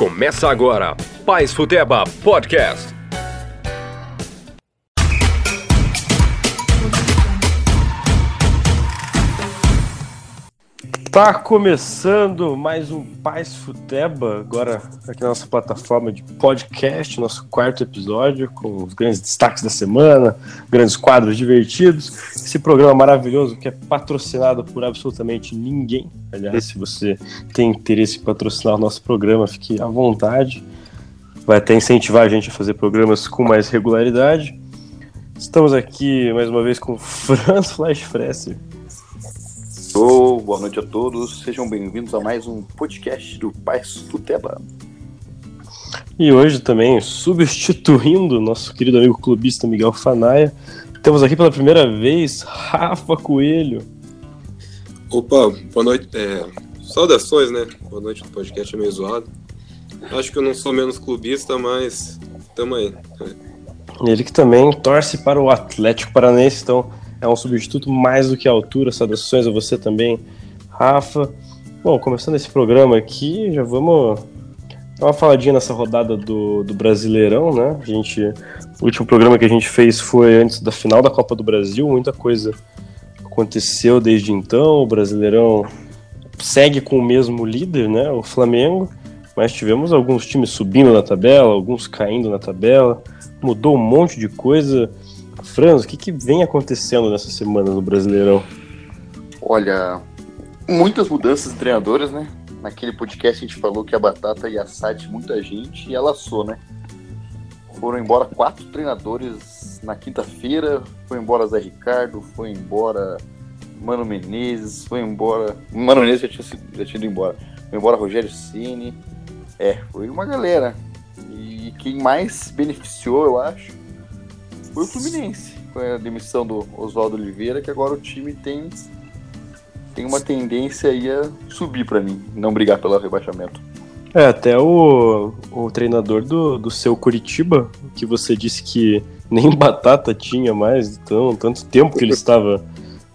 Começa agora, Paz Futeba Podcast. Tá começando mais um Paz Futeba, agora aqui na nossa plataforma de podcast, nosso quarto episódio, com os grandes destaques da semana, grandes quadros divertidos. Esse programa maravilhoso que é patrocinado por absolutamente ninguém. Aliás, se você tem interesse em patrocinar o nosso programa, fique à vontade. Vai até incentivar a gente a fazer programas com mais regularidade. Estamos aqui mais uma vez com Franz Flash Fresser. Oh, boa noite a todos, sejam bem-vindos a mais um podcast do Paz Futeba. E hoje também, substituindo nosso querido amigo clubista Miguel Fanaia, temos aqui pela primeira vez Rafa Coelho. Opa, boa noite. É, saudações, né? Boa noite do podcast é meio zoado. Acho que eu não sou menos clubista, mas tamo aí. Ele que também torce para o Atlético Paranaense, então é um substituto mais do que a altura. Saudações a você também, Rafa. Bom, começando esse programa aqui, já vamos dar uma faladinha nessa rodada do, do Brasileirão, né? A gente, o último programa que a gente fez foi antes da final da Copa do Brasil, muita coisa aconteceu desde então. O Brasileirão segue com o mesmo líder, né? O Flamengo, mas tivemos alguns times subindo na tabela, alguns caindo na tabela, mudou um monte de coisa. Franz, o que, que vem acontecendo nessa semana no Brasileirão? Olha, muitas mudanças de treinadores, né? Naquele podcast a gente falou que a Batata ia assar de muita gente e ela assou, né? Foram embora quatro treinadores na quinta-feira. Foi embora Zé Ricardo, foi embora Mano Menezes, foi embora. Mano Menezes já tinha, sido, já tinha ido embora. Foi embora Rogério Ceni. É, foi uma galera. E quem mais beneficiou, eu acho, foi o Fluminense, com a demissão do Oswaldo Oliveira, que agora o time tem, tem uma tendência aí a subir para mim, não brigar pelo rebaixamento. É, até o, o treinador do, do seu Curitiba, que você disse que nem batata tinha mais, então, tanto tempo que ele estava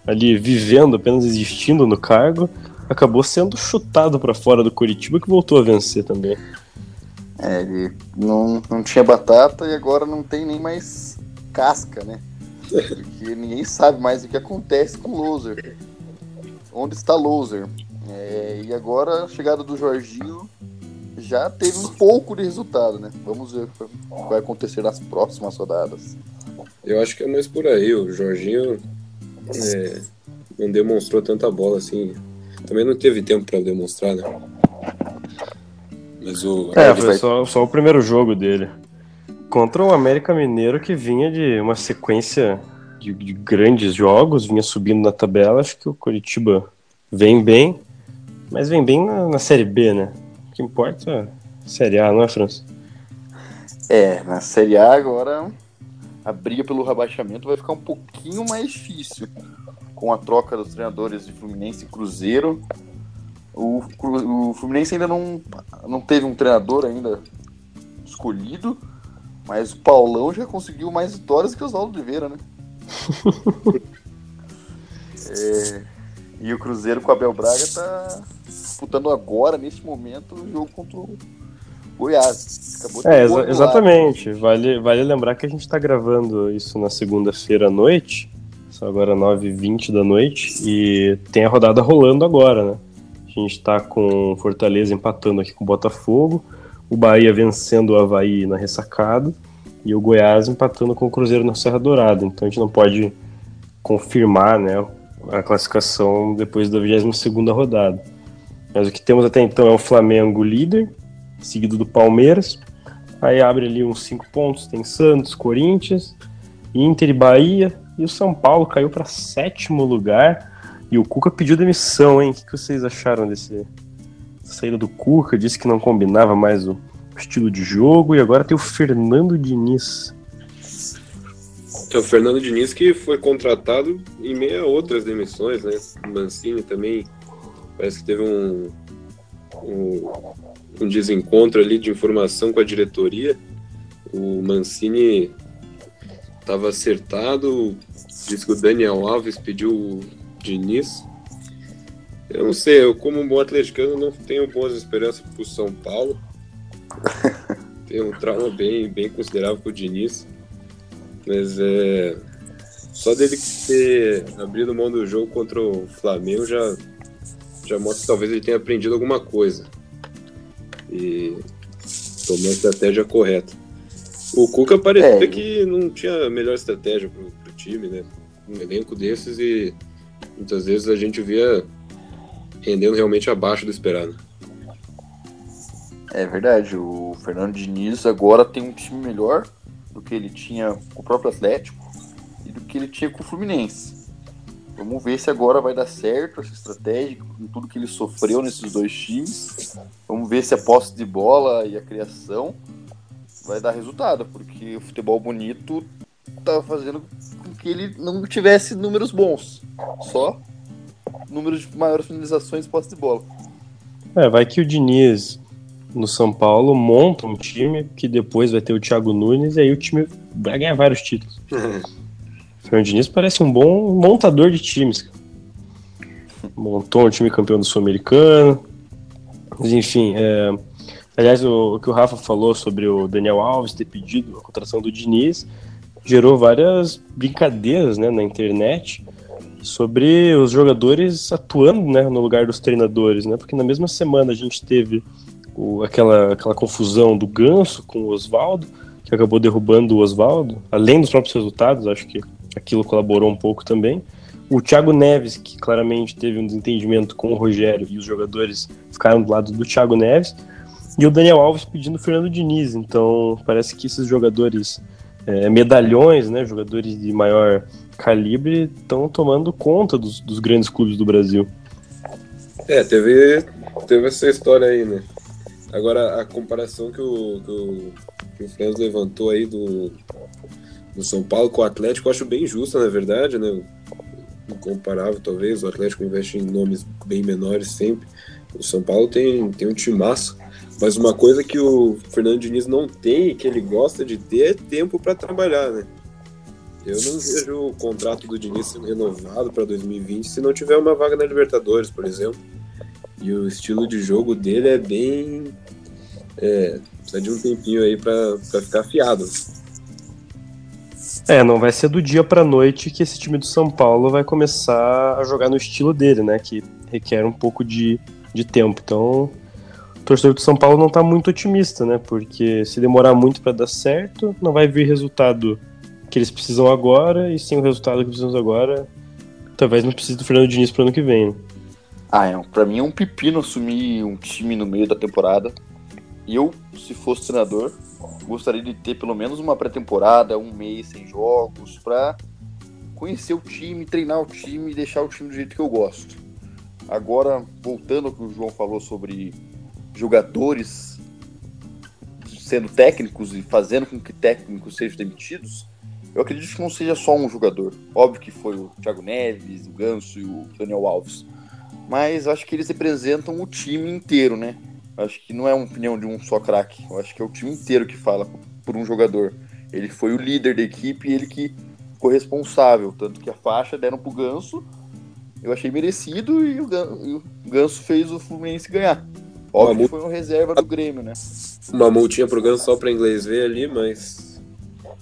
ali vivendo, apenas existindo no cargo, acabou sendo chutado para fora do Curitiba, que voltou a vencer também. É, ele não, não tinha batata e agora não tem nem mais casca, né? Porque ninguém sabe mais o que acontece com o Loser. Onde está Loser? É, e agora a chegada do Jorginho já teve um pouco de resultado, né? Vamos ver o que vai acontecer nas próximas rodadas. Eu acho que é mais por aí. O Jorginho é, não demonstrou tanta bola assim. Também não teve tempo para demonstrar, né? Mas o. É, foi só, só o primeiro jogo dele contra o América Mineiro que vinha de uma sequência de, de, grandes jogos, vinha subindo na tabela. Acho que o Curitiba vem bem, mas vem bem na, na Série B, né? O que importa é a Série A, não é, França? É, na Série A agora a briga pelo rebaixamento vai ficar um pouquinho mais difícil com a troca dos treinadores de Fluminense e Cruzeiro. O, o Fluminense ainda não, não teve um treinador ainda escolhido, mas o Paulão já conseguiu mais vitórias que o Oswaldo Oliveira, né? é, e o Cruzeiro com o Abel Braga tá disputando agora, neste momento, o jogo contra o Goiás. é, exa exatamente. Vale, vale lembrar que a gente está gravando isso na segunda-feira à noite, são agora 9h20 da noite, e tem a rodada rolando agora, né? A gente está com Fortaleza empatando aqui com o Botafogo, o Bahia vencendo o Havaí na ressacada e o Goiás empatando com o Cruzeiro na Serra Dourada. Então a gente não pode confirmar né, a classificação depois da 22 rodada. Mas o que temos até então é o Flamengo líder, seguido do Palmeiras. Aí abre ali uns 5 pontos, tem Santos, Corinthians, Inter e Bahia. E o São Paulo caiu para sétimo lugar. E o Cuca pediu demissão, hein? O que vocês acharam desse saída do Cuca? Disse que não combinava mais o estilo de jogo. E agora tem o Fernando Diniz. É o Fernando Diniz que foi contratado em meio a outras demissões, né? Mancini também parece que teve um, um, um desencontro ali de informação com a diretoria. O Mancini estava acertado, disse que o Daniel Alves pediu o Diniz. Eu não sei, eu como um bom atleticano não tenho boas esperanças para o São Paulo. tem um trauma bem, bem considerável com o Diniz. Mas é. Só dele ter abrido mão do jogo contra o Flamengo já, já mostra que talvez ele tenha aprendido alguma coisa. E tomou a estratégia correta. O Cuca parecia É. que não tinha a melhor estratégia pro, pro time, né? Um elenco desses e muitas vezes a gente via rendendo realmente abaixo do esperado. É verdade, o Fernando Diniz agora tem um time melhor do que ele tinha com o próprio Atlético e do que ele tinha com o Fluminense. Vamos ver se agora vai dar certo essa estratégia, com tudo que ele sofreu nesses dois times. Vamos ver se a posse de bola e a criação vai dar resultado, porque o futebol bonito tá fazendo com que ele não tivesse números bons, só números de maiores finalizações e posse de bola. É, vai que o Diniz no São Paulo monta um time que depois vai ter o Thiago Nunes e aí o time vai ganhar vários títulos. O Fernando Diniz parece um bom montador de times. cara. Montou um time campeão do Sul-Americano. Mas enfim, é... aliás, o, o que o Rafa falou sobre o Daniel Alves ter pedido a contratação do Diniz gerou várias brincadeiras né, na internet sobre os jogadores atuando né, no lugar dos treinadores, né? Porque na mesma semana a gente teve o- aquela, aquela confusão do Ganso com o Oswaldo, que acabou derrubando o Oswaldo, além dos próprios resultados, acho que aquilo colaborou um pouco também. O Thiago Neves, que claramente teve um desentendimento com o Rogério e os jogadores ficaram do lado do Thiago Neves, e o Daniel Alves pedindo o Fernando Diniz. Então parece que esses jogadores é, medalhões, né, jogadores de maior calibre, estão tomando conta dos, dos grandes clubes do Brasil. É, teve, teve essa história aí, né? Agora, a comparação que o, que o, que o Franz levantou aí do, do São Paulo com o Atlético, eu acho bem justa, na verdade, né? Incomparável, talvez. O Atlético investe em nomes bem menores sempre. O São Paulo tem, tem um timaço. Mas uma coisa que o Fernando Diniz não tem e que ele gosta de ter é tempo para trabalhar, né? Eu não vejo o contrato do Diniz sendo renovado para 2020 se não tiver uma vaga na Libertadores, por exemplo. E o estilo de jogo dele é bem. É, precisa de um tempinho aí pra ficar afiado. É, não vai ser do dia pra noite que esse time do São Paulo vai começar a jogar no estilo dele, né? Que requer um pouco de, de tempo. Então, o torcedor do São Paulo não tá muito otimista, né? Porque se demorar muito pra dar certo, não vai vir resultado que eles precisam agora, e sem o resultado que precisamos agora, talvez não precise do Fernando Diniz pro ano que vem. Né? Ah, é, pra mim é um pepino assumir um time no meio da temporada. Eu, se fosse treinador, gostaria de ter pelo menos uma pré-temporada, um mês sem jogos, pra conhecer o time, treinar o time e deixar o time do jeito que eu gosto. Agora, voltando ao que o João falou sobre jogadores sendo técnicos e fazendo com que técnicos sejam demitidos, eu acredito que não seja só um jogador. Óbvio que foi o Thiago Neves, o Ganso e o Daniel Alves. Mas acho que eles representam o time inteiro, né? Acho que não é uma opinião de um só craque. Eu acho que é o time inteiro que fala por um jogador. Ele foi o líder da equipe e ele que ficou responsável. Tanto que a faixa deram pro Ganso. Eu achei merecido e e o Ganso fez o Fluminense ganhar. Óbvio que foi uma reserva do Grêmio, né? Uma multinha pro Ganso só pra inglês ver ali, mas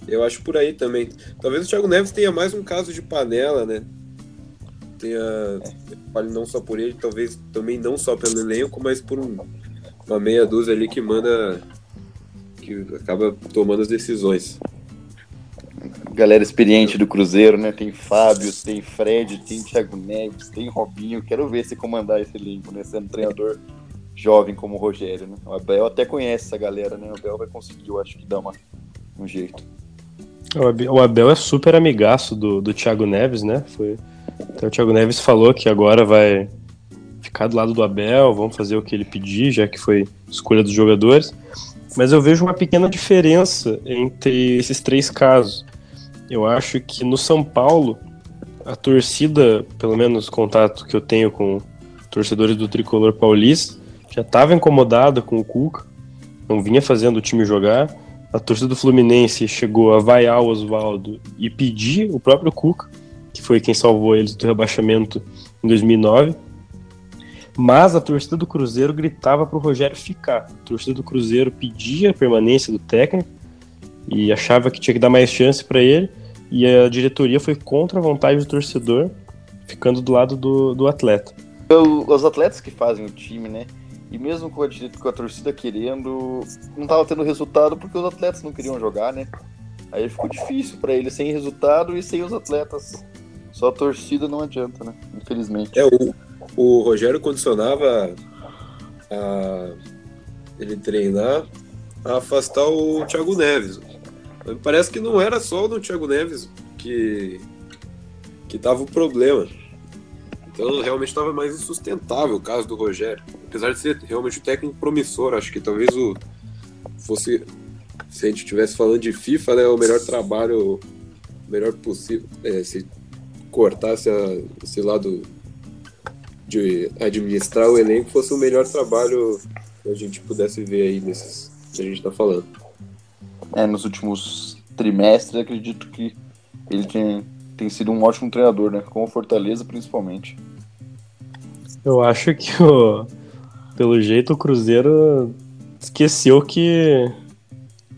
eu acho por aí também. Talvez o Thiago Neves tenha mais um caso de panela, né? Tenha. Fale não só por ele, talvez também não só pelo elenco, mas por um- uma meia dúzia ali que manda. que acaba tomando as decisões. Galera experiente do Cruzeiro, né? Tem Fábio, tem Fred, tem Thiago Neves, tem Robinho. Quero ver se comandar esse elenco, né? Sendo treinador jovem como o Rogério, né? O Abel até conhece essa galera, né? O Abel vai conseguir, eu acho que dá uma, um jeito. O Abel- é super amigaço do, do Thiago Neves, né? Foi... Então o Thiago Neves falou que agora vai ficar do lado do Abel, vamos fazer o que ele pedir, já que foi escolha dos jogadores. Mas eu vejo uma pequena diferença entre esses três casos. Eu acho que no São Paulo, a torcida, pelo menos contato que eu tenho com torcedores do tricolor paulista, já estava incomodada com o Cuca, não vinha fazendo o time jogar. A torcida do Fluminense chegou a vaiar o Oswaldo e pedir o próprio Cuca, que foi quem salvou eles do rebaixamento em 2009. Mas a torcida do Cruzeiro gritava pro Rogério ficar. A torcida do Cruzeiro pedia a permanência do técnico e achava que tinha que dar mais chance para ele. E a diretoria foi contra a vontade do torcedor, ficando do lado do, do atleta. Os atletas que fazem o time, né? E mesmo com a, com a torcida querendo, não tava tendo resultado porque os atletas não queriam jogar, né? Aí ficou difícil para ele sem resultado e sem os atletas. Só a torcida não adianta, né? Infelizmente. É, o, o Rogério condicionava a ele treinar a afastar o Thiago Neves. Parece que não era só no Thiago Neves que que tava o problema. Então realmente estava mais insustentável o caso do Rogério. Apesar de ser realmente um técnico promissor, acho que talvez o fosse se a gente estivesse falando de FIFA, né, o melhor trabalho, o melhor possível, é, se cortasse a, esse lado de administrar o elenco, fosse o melhor trabalho que a gente pudesse ver aí nesses que a gente está falando. É, nos últimos trimestres, acredito que ele tem, tem sido um ótimo treinador, né? Com o Fortaleza, principalmente. Eu acho que, o, pelo jeito, o Cruzeiro esqueceu que,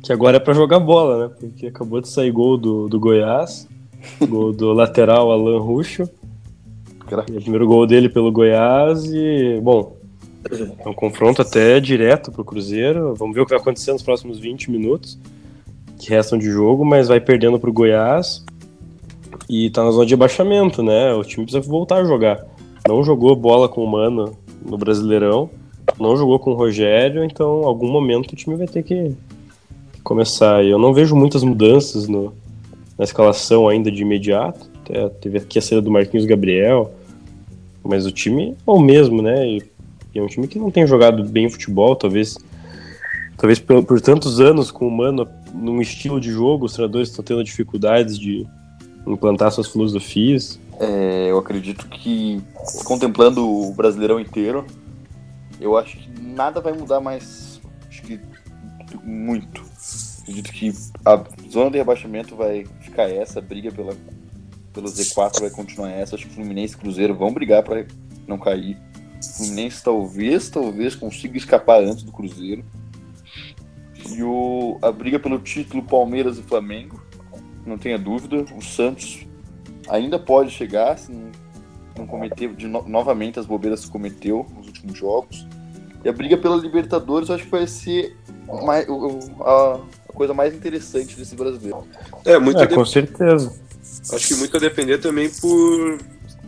que agora é para jogar bola, né? Porque acabou de sair gol do, do Goiás, gol do lateral Alan Ruxo. O primeiro gol dele pelo Goiás e, bom, é um confronto até direto pro Cruzeiro. Vamos ver o que vai acontecer nos próximos 20 minutos que restam de jogo, mas vai perdendo pro Goiás e tá na zona de abaixamento, né? O time precisa voltar a jogar. Não jogou bola com o Mano no Brasileirão, não jogou com o Rogério, então em algum momento o time vai ter que começar. Eu não vejo muitas mudanças no, na escalação ainda de imediato. Até teve aqui a saída do Marquinhos Gabriel, mas o time é o mesmo, né? E, e é um time que não tem jogado bem futebol, talvez talvez por, por, tantos anos com o Mano num estilo de jogo, os treinadores estão tendo dificuldades de implantar suas filosofias. É, eu acredito que, contemplando o Brasileirão inteiro, eu acho que nada vai mudar mais, acho que muito. Acredito que a zona de rebaixamento vai ficar essa, a briga pela, pelo Z4 vai continuar essa. Acho que Fluminense e Cruzeiro vão brigar para não cair. Fluminense talvez, talvez consiga escapar antes do Cruzeiro. E o, a briga pelo título Palmeiras e Flamengo, não tenha dúvida. O Santos ainda pode chegar, se não, não cometer de no, novamente as bobeiras que cometeu nos últimos jogos. E a briga pela Libertadores, eu acho que vai ser mais, a, a, coisa mais interessante desse brasileiro. É, muito é, com certeza. Acho que muito a depender também por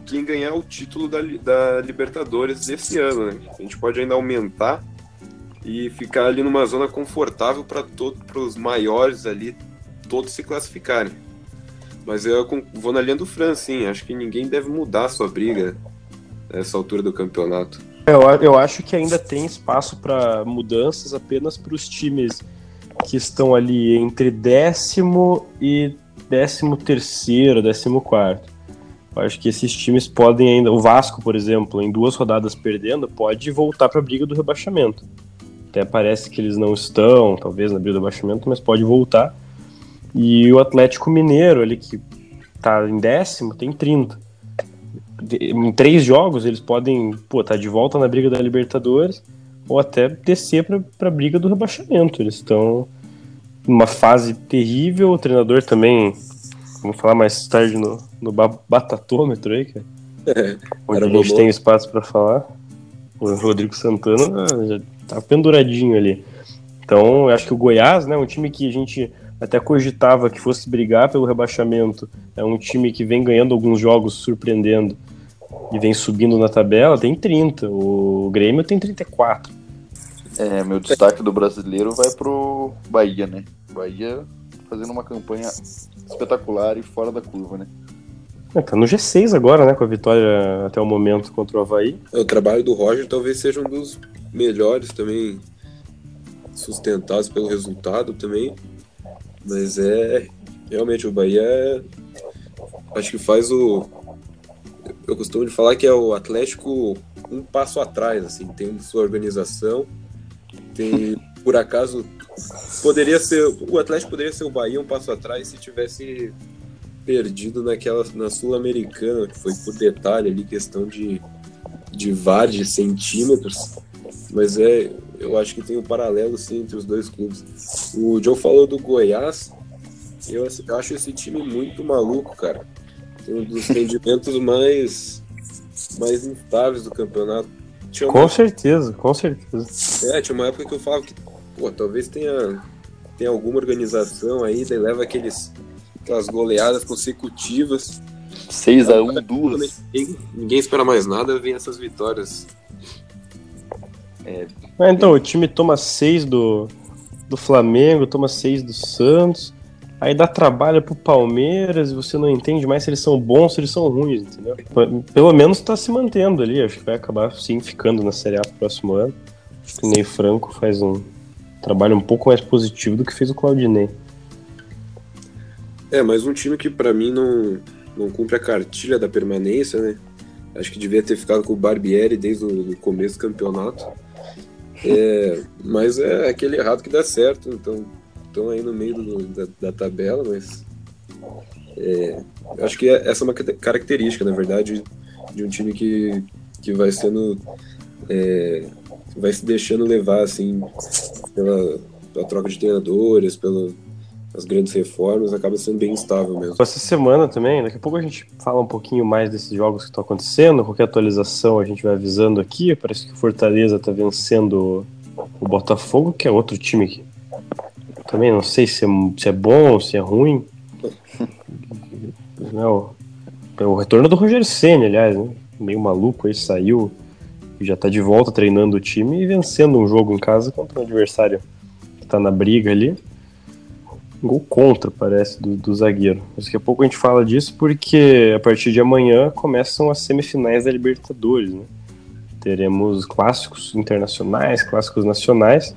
quem ganhar o título da, da Libertadores desse ano, né? A gente pode ainda aumentar e ficar ali numa zona confortável para todos os maiores ali todos se classificarem. Mas eu vou na linha do Fran, sim. Acho que ninguém deve mudar a sua briga nessa altura do campeonato. Eu, eu acho que ainda tem espaço para mudanças apenas para os times que estão ali entre décimo e décimo terceiro, décimo quarto. Eu acho que esses times podem ainda. O Vasco, por exemplo, em duas rodadas perdendo, pode voltar para a briga do rebaixamento. Até parece que eles não estão, talvez, na briga do rebaixamento, mas pode voltar. E o Atlético Mineiro, ali que tá em décimo, tem 30. Em três jogos eles podem, pô, tá de volta na briga da Libertadores ou até descer pra, pra briga do rebaixamento. Eles estão numa fase terrível, o treinador também, vamos falar mais tarde no, no batatômetro aí, cara. É, onde a gente tem espaço para falar. O Rodrigo Santana já tá penduradinho ali. Então, eu acho que o Goiás, né, um time que a gente até cogitava que fosse brigar pelo rebaixamento. É um time que vem ganhando alguns jogos, surpreendendo, e vem subindo na tabela, tem 30. O Grêmio tem 34. É, meu destaque do brasileiro vai pro Bahia, né? Bahia fazendo uma campanha espetacular e fora da curva, né? É, tá no G6 agora, né? Com a vitória até o momento contra o Havaí. O trabalho do Roger talvez seja um dos melhores também, sustentados pelo resultado também. Mas é. Realmente, o Bahia é, acho que faz o. Eu costumo de falar que é o Atlético um passo atrás, assim, tem sua organização, tem, por acaso, poderia ser, o Atlético poderia ser o Bahia um passo atrás se tivesse perdido naquela, na Sul-Americana, que foi por detalhe ali, questão de, de VAR de centímetros, mas é, eu acho que tem um paralelo sim entre os dois clubes. O Joe falou do Goiás, eu, eu acho esse time muito maluco, cara. Tem um dos rendimentos mais, mais instáveis do campeonato. Tinha com uma... certeza, com certeza. É, tinha uma época que eu falava que, pô, talvez tenha, tenha alguma organização aí, daí leva aqueles, aquelas goleadas consecutivas. 6x1, duas. Ninguém, ninguém espera mais nada, vem essas vitórias. É, então, o time toma 6 do, do Flamengo, toma 6 do Santos, aí dá trabalho pro Palmeiras e você não entende mais se eles são bons se eles são ruins, entendeu? Pelo menos tá se mantendo ali, acho que vai acabar sim ficando na Série A pro próximo ano. Acho que o Ney Franco faz um trabalho um pouco mais positivo do que fez o Claudinei. É, mas um time que para mim não, não cumpre a cartilha da permanência, né? Acho que devia ter ficado com o Barbieri desde o começo do campeonato. É, mas é aquele errado que dá certo, então estão aí no meio do, da, da, tabela, mas é, acho que essa é uma característica, na verdade, de um time que, que vai sendo é, vai se deixando levar assim pela, pela troca de treinadores, pelo, as grandes reformas, acaba sendo bem instável mesmo. Essa semana também, daqui a pouco a gente fala um pouquinho mais desses jogos que estão acontecendo, qualquer atualização a gente vai avisando aqui, parece que o Fortaleza está vencendo o Botafogo, que é outro time que também não sei se é, se é bom, se é ruim. Não, é o retorno do Roger Senna, aliás, né? meio maluco aí, saiu e já está de volta treinando o time e vencendo um jogo em casa contra um adversário que está na briga ali gol contra, parece, do, do zagueiro. Daqui a pouco a gente fala disso porque a partir de amanhã começam as semifinais da Libertadores, né? Teremos clássicos internacionais, clássicos nacionais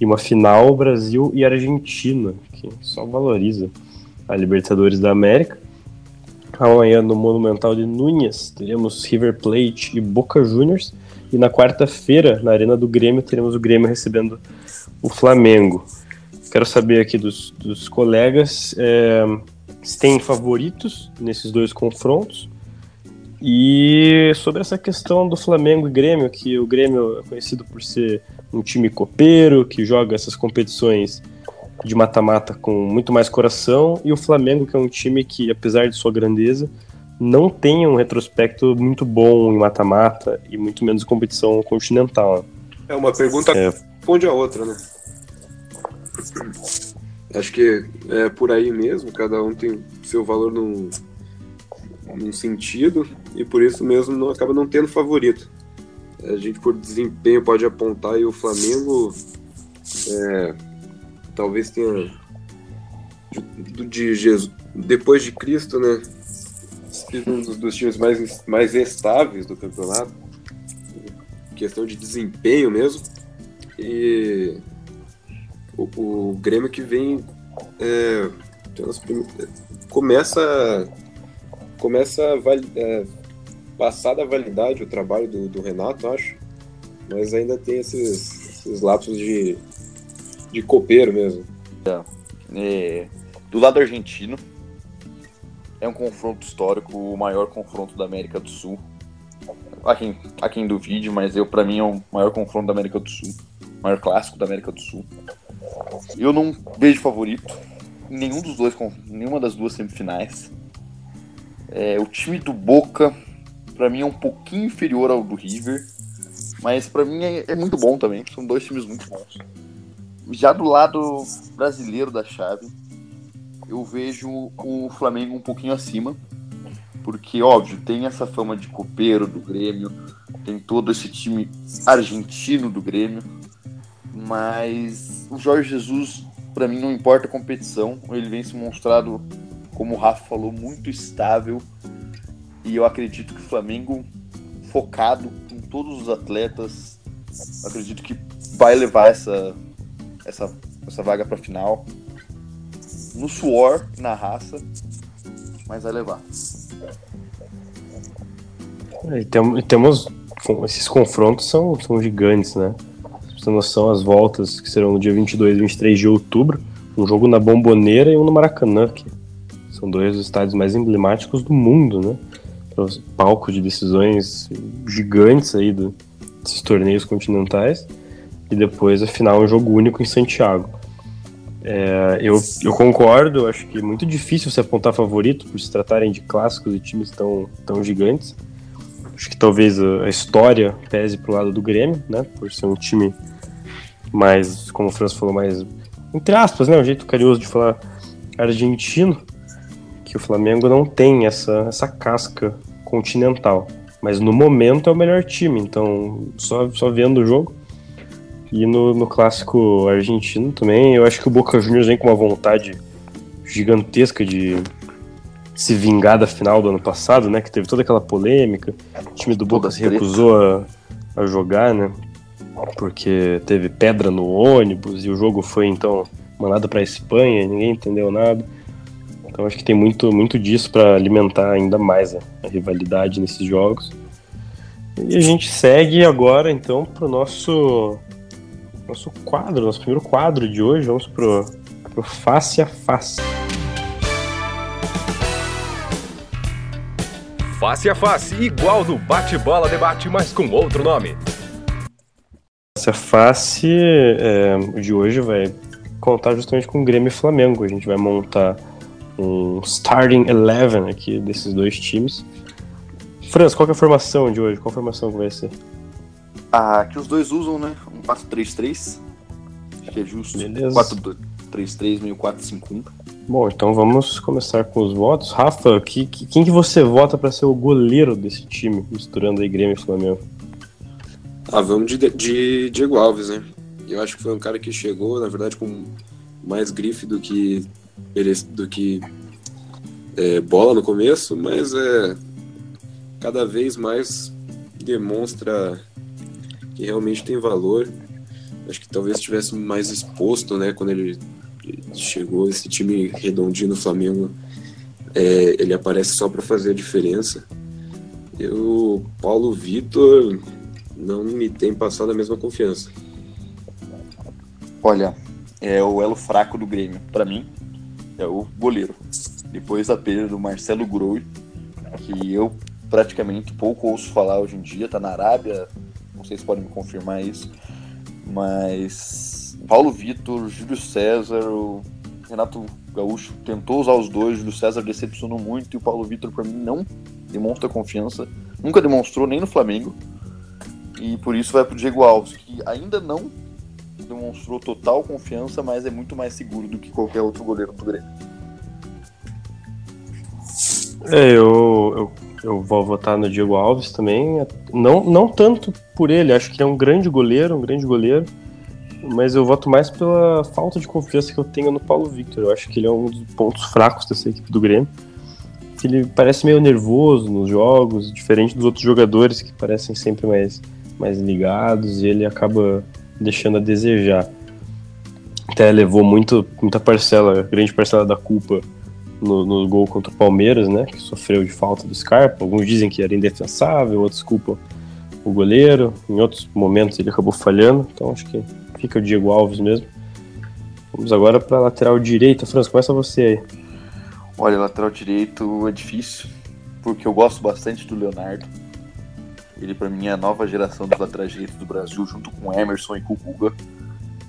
e uma final Brasil e Argentina, que só valoriza a Libertadores da América. Amanhã no Monumental de Núñez teremos River Plate e Boca Juniors. E na quarta-feira, na Arena do Grêmio, teremos o Grêmio recebendo o Flamengo. Quero saber aqui dos, dos colegas é, se tem favoritos nesses dois confrontos e sobre essa questão do Flamengo e Grêmio, que o Grêmio é conhecido por ser um time copeiro, que joga essas competições de mata-mata com muito mais coração, e o Flamengo, que é um time que, apesar de sua grandeza, não tem um retrospecto muito bom em mata-mata e muito menos competição continental. É uma pergunta é. responde a outra, né? Acho que é por aí mesmo, cada um tem seu valor num, num sentido e por isso mesmo não acaba não tendo favorito. A gente por desempenho pode apontar e o Flamengo é, talvez tenha de, de Jesus, depois de Cristo, né? Um dos, dos times mais, mais estáveis do campeonato, questão de desempenho mesmo. E o, o Grêmio que vem é, começa começa a é, passar da validade o trabalho do, do, Renato, acho, mas ainda tem esses, esses lapsos de, de copeiro mesmo. É, é, do lado argentino, é um confronto histórico, o maior confronto da América do Sul. Há quem, quem duvide, mas eu, para mim, é o maior confronto da América do Sul, maior clássico da América do Sul. Eu não vejo favorito nenhum dos dois, nenhuma das duas semifinais. É, o time do Boca, para mim, é um pouquinho inferior ao do River, mas para mim é, é, muito bom também. São dois times muito bons. Já do lado brasileiro da chave, eu vejo o Flamengo um pouquinho acima, porque, óbvio, tem essa fama de copeiro do Grêmio, tem todo esse time argentino do Grêmio, mas o Jorge Jesus, para mim, não importa a competição, ele vem se mostrado, como o Rafa falou, muito estável. E eu acredito que o Flamengo, focado em todos os atletas, acredito que vai levar essa, essa, essa vaga para final. No suor, na raça, mas vai levar. E temos esses confrontos são, são gigantes, né? Ter noção, as voltas que serão no dia 22 e 23 de outubro, um jogo na Bomboneira e um no Maracanã, que são dois dos estádios mais emblemáticos do mundo, né? palco de decisões gigantes aí do, desses torneios continentais. E depois a final um jogo único em Santiago. É, eu, eu concordo, acho que é muito difícil você apontar favorito por se tratarem de clássicos e times tão, tão gigantes. Acho que talvez a história pese pro lado do Grêmio, né? Por ser um time mais, como o Franço falou, mais, entre aspas, né? Um jeito carinhoso de falar argentino, que o Flamengo não tem essa, essa casca continental. Mas no momento é o melhor time, então só, só vendo o jogo. E no, no clássico argentino também, eu acho que o Boca Juniors vem com uma vontade gigantesca de se vingar da final do ano passado, né? Que teve toda aquela polêmica. O time do Boca se recusou a, a jogar, né? Porque teve pedra no ônibus e o jogo foi então mandado para Espanha, ninguém entendeu nada. Então acho que tem muito, muito disso para alimentar ainda mais a, a, rivalidade nesses jogos. E a gente segue agora então para o nosso nosso quadro, nosso primeiro quadro de hoje. Vamos pro, pro face a face. Face a face, igual do bate-bola debate, mas com outro nome. Face a face é, de hoje vai contar justamente com o Grêmio e Flamengo. A gente vai montar um starting eleven aqui desses dois times. Franz, qual é a formação de hoje? Qual formação vai ser? Ah, que os dois usam, né? Um 4-3-3. Acho que é justo. Beleza. 4-3-3, meio 4-5-1. Bom, então vamos começar com os votos. Rafa, que, que, quem que você vota para ser o goleiro desse time, misturando aí Grêmio e Flamengo? Ah, vamos de, de Diego Alves, né? Eu acho que foi um cara que chegou, na verdade, com mais grife do que, do que é, bola no começo, mas é cada vez mais demonstra que realmente tem valor. Acho que talvez tivesse mais exposto, né, quando ele chegou esse time redondinho no Flamengo, é, ele aparece só para fazer a diferença. Eu, Paulo Vitor, não me tem passado a mesma confiança. Olha, é o elo fraco do Grêmio, para mim, é o goleiro. Depois da perda do Marcelo Groi, que eu praticamente pouco ouço falar hoje em dia, tá na Arábia, se podem me confirmar isso, mas Paulo Vitor, Júlio César, o Renato Gaúcho tentou usar os dois, Júlio César decepcionou muito e o Paulo Vitor para mim não demonstra confiança, nunca demonstrou nem no Flamengo. E por isso vai pro Diego Alves, que ainda não demonstrou total confiança, mas é muito mais seguro do que qualquer outro goleiro do Grêmio. É, eu, eu, eu vou votar no Diego Alves também. Não, não tanto por ele, acho que ele é um grande goleiro, um grande goleiro. Mas eu voto mais pela falta de confiança que eu tenho no Paulo Victor. Eu acho que ele é um dos pontos fracos dessa equipe do Grêmio. Ele parece meio nervoso nos jogos, diferente dos outros jogadores que parecem sempre mais, mais ligados, e ele acaba deixando a desejar. Até levou muito, muita parcela, grande parcela da culpa no, no, gol contra o Palmeiras, né? Que sofreu de falta do Scarpa. Alguns dizem que era indefensável, outros culpam o goleiro. Em outros momentos ele acabou falhando. Então acho que fica o Diego Alves mesmo. Vamos agora para lateral direita. Franz, começa você aí. Olha, lateral direito é difícil, porque eu gosto bastante do Leonardo. Ele para mim é a nova geração dos laterais direitos do Brasil, junto com Emerson e com o Guga.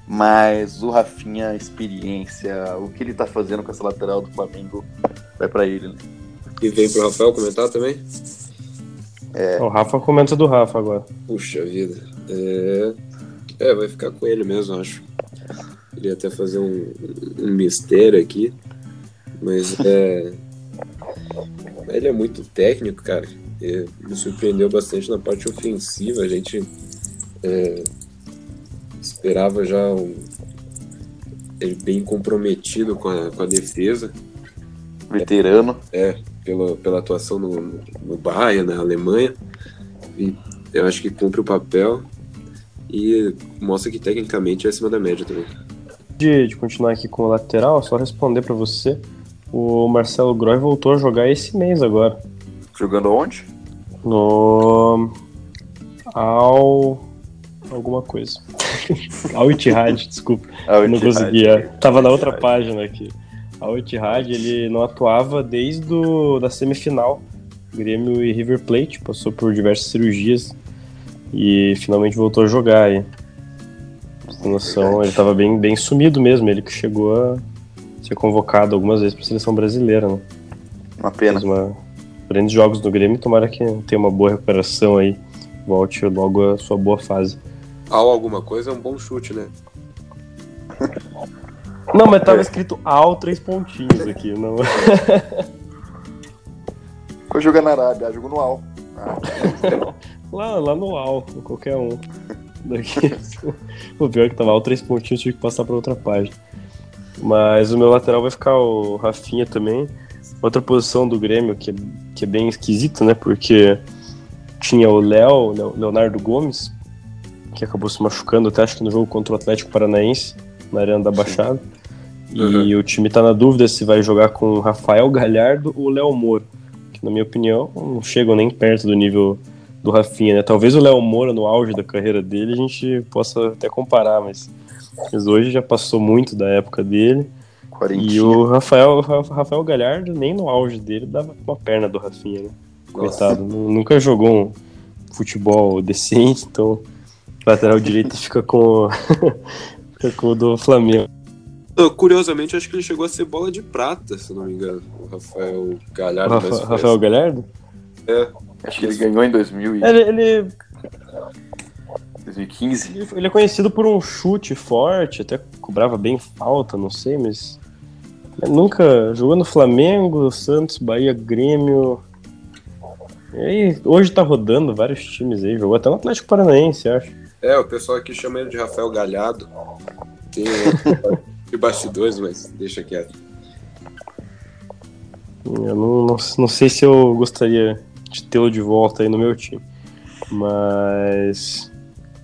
Mas o Rafinha, a experiência, o que ele tá fazendo com essa lateral do Flamengo, vai para ele, né? E vem pro Rafael comentar também? É. O Rafa comenta do Rafa agora. Puxa vida. É, é vai ficar com ele mesmo, acho. Queria até fazer um, um mistério aqui. Mas é. Ele é muito técnico, cara. E me surpreendeu bastante na parte ofensiva. A gente é, esperava já um, ele bem comprometido com a, com a defesa. Veterano. É, pela, pela atuação no, no Bayern, na Alemanha. E eu acho que cumpre o papel e mostra que tecnicamente é acima da média também. De, de continuar aqui com o lateral, só responder para você. O Marcelo Groy voltou a jogar esse mês agora. Jogando onde? No. Ao. Alguma coisa. Ao Itihad, desculpa. Ao não conseguia. Tava na outra página aqui. Ao Itihad, ele não atuava desde do, da semifinal Grêmio e River Plate, passou por diversas cirurgias e finalmente voltou a jogar aí. Pra noção, ele tava bem, bem sumido mesmo, ele que chegou a ser convocado algumas vezes para a seleção brasileira, né? Uma pena. Fez uma, grandes jogos no Grêmio, tomara que tenha uma boa recuperação aí, volte logo a sua boa fase. Ao alguma coisa é um bom chute, né? Não, mas tava escrito ao três pontinhos aqui, não. Foi jogar na Arábia, jogou no Al. Ah, Lá, lá no AL, qualquer um. Daqui. o pior é que tava AL três pontinhos, tive que passar pra outra página. Mas o meu lateral vai ficar o Rafinha também. Outra posição do Grêmio que é, que é bem esquisita, né? Porque tinha o Léo, Leo- Leonardo Gomes, que acabou se machucando até acho que no jogo contra o Atlético Paranaense, na Arena da Baixada. E Uhum. o time tá na dúvida se vai jogar com o Rafael Galhardo ou o Léo Moura. Que, na minha opinião, não chegam nem perto do nível do Rafinha, né? Talvez o Léo Moura, no auge da carreira dele, a gente possa até comparar, mas, mas hoje já passou muito da época dele. E Quarentinha. o Rafael, Ra- Rafael Galhardo, nem no auge dele, dava uma perna do Rafinha, né? Coitado, nu- nunca jogou um futebol decente, então lateral direito fica com, fica com o do Flamengo. Curiosamente, acho que ele chegou a ser bola de prata, se não me engano. O Rafael O Galhardo. Rafa- Rafael Galhardo? É, Acho que ele ganhou em 2000 e Ele, ele, 2015. ele- ele é conhecido por um chute forte, até cobrava bem falta, não sei, mas nunca jogou no Flamengo, Santos, Bahia, Grêmio. E aí, hoje tá rodando vários times aí, jogou até no Atlético Paranaense, acho. é, o pessoal aqui chama ele de Rafael Galhardo. Tem de bastidores, mas deixa quieto. Eu não, não, não sei se eu gostaria de tê-lo de volta aí no meu time. Mas.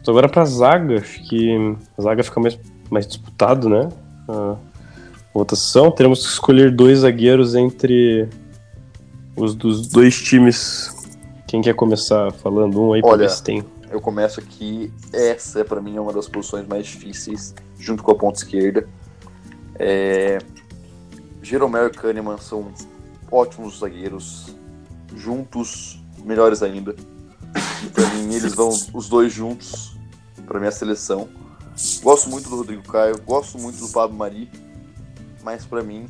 Agora pra zaga, acho que a zaga fica mais, mais disputado, né? A votação. Teremos que escolher dois zagueiros entre os dos dois times. Quem quer começar falando um aí pra Olha, ver se tem. Eu começo aqui. Essa, pra mim, é uma das posições mais difíceis, junto com a ponta esquerda. É... Jeromel e Kahneman são ótimos zagueiros. Juntos, melhores ainda. E pra mim, eles vão os dois juntos pra minha seleção. Gosto muito do Rodrigo Caio, gosto muito do Pablo Mari. Mas pra mim,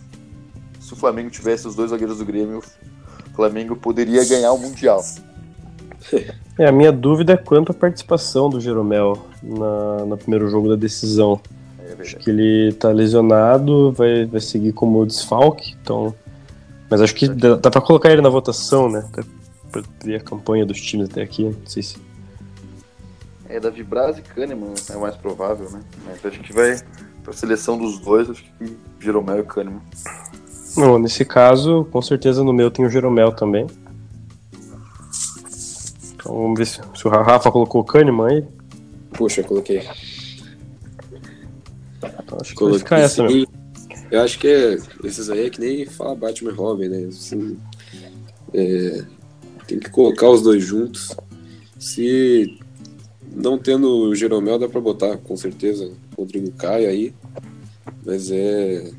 se o Flamengo tivesse os dois zagueiros do Grêmio, o Flamengo poderia ganhar o Mundial. É, a minha dúvida é quanto à participação do Jeromel na, no primeiro jogo da decisão. É Acho que ele tá lesionado, vai, vai seguir como desfalque, então. Mas acho que dá, dá pra colocar ele na votação, né? Até pra ver a campanha dos times até aqui. Não sei se. É, Davi Braz e Kahneman é o mais provável, né? Mas acho que vai pra seleção dos dois, acho que Jeromel e Kahneman. Não, nesse caso, com certeza no meu tem o Jeromel também. Então vamos ver se, se o Rafa colocou o Kahneman aí. Puxa, coloquei. Então acho que vai Coloquei ficar essa mesmo. Eu acho que é, esses aí é que nem fala Batman e Robin, né? Assim, é, tem que colocar os dois juntos. Se não tendo o Jeromel, dá pra botar, com certeza, o Rodrigo Caio aí. Mas é.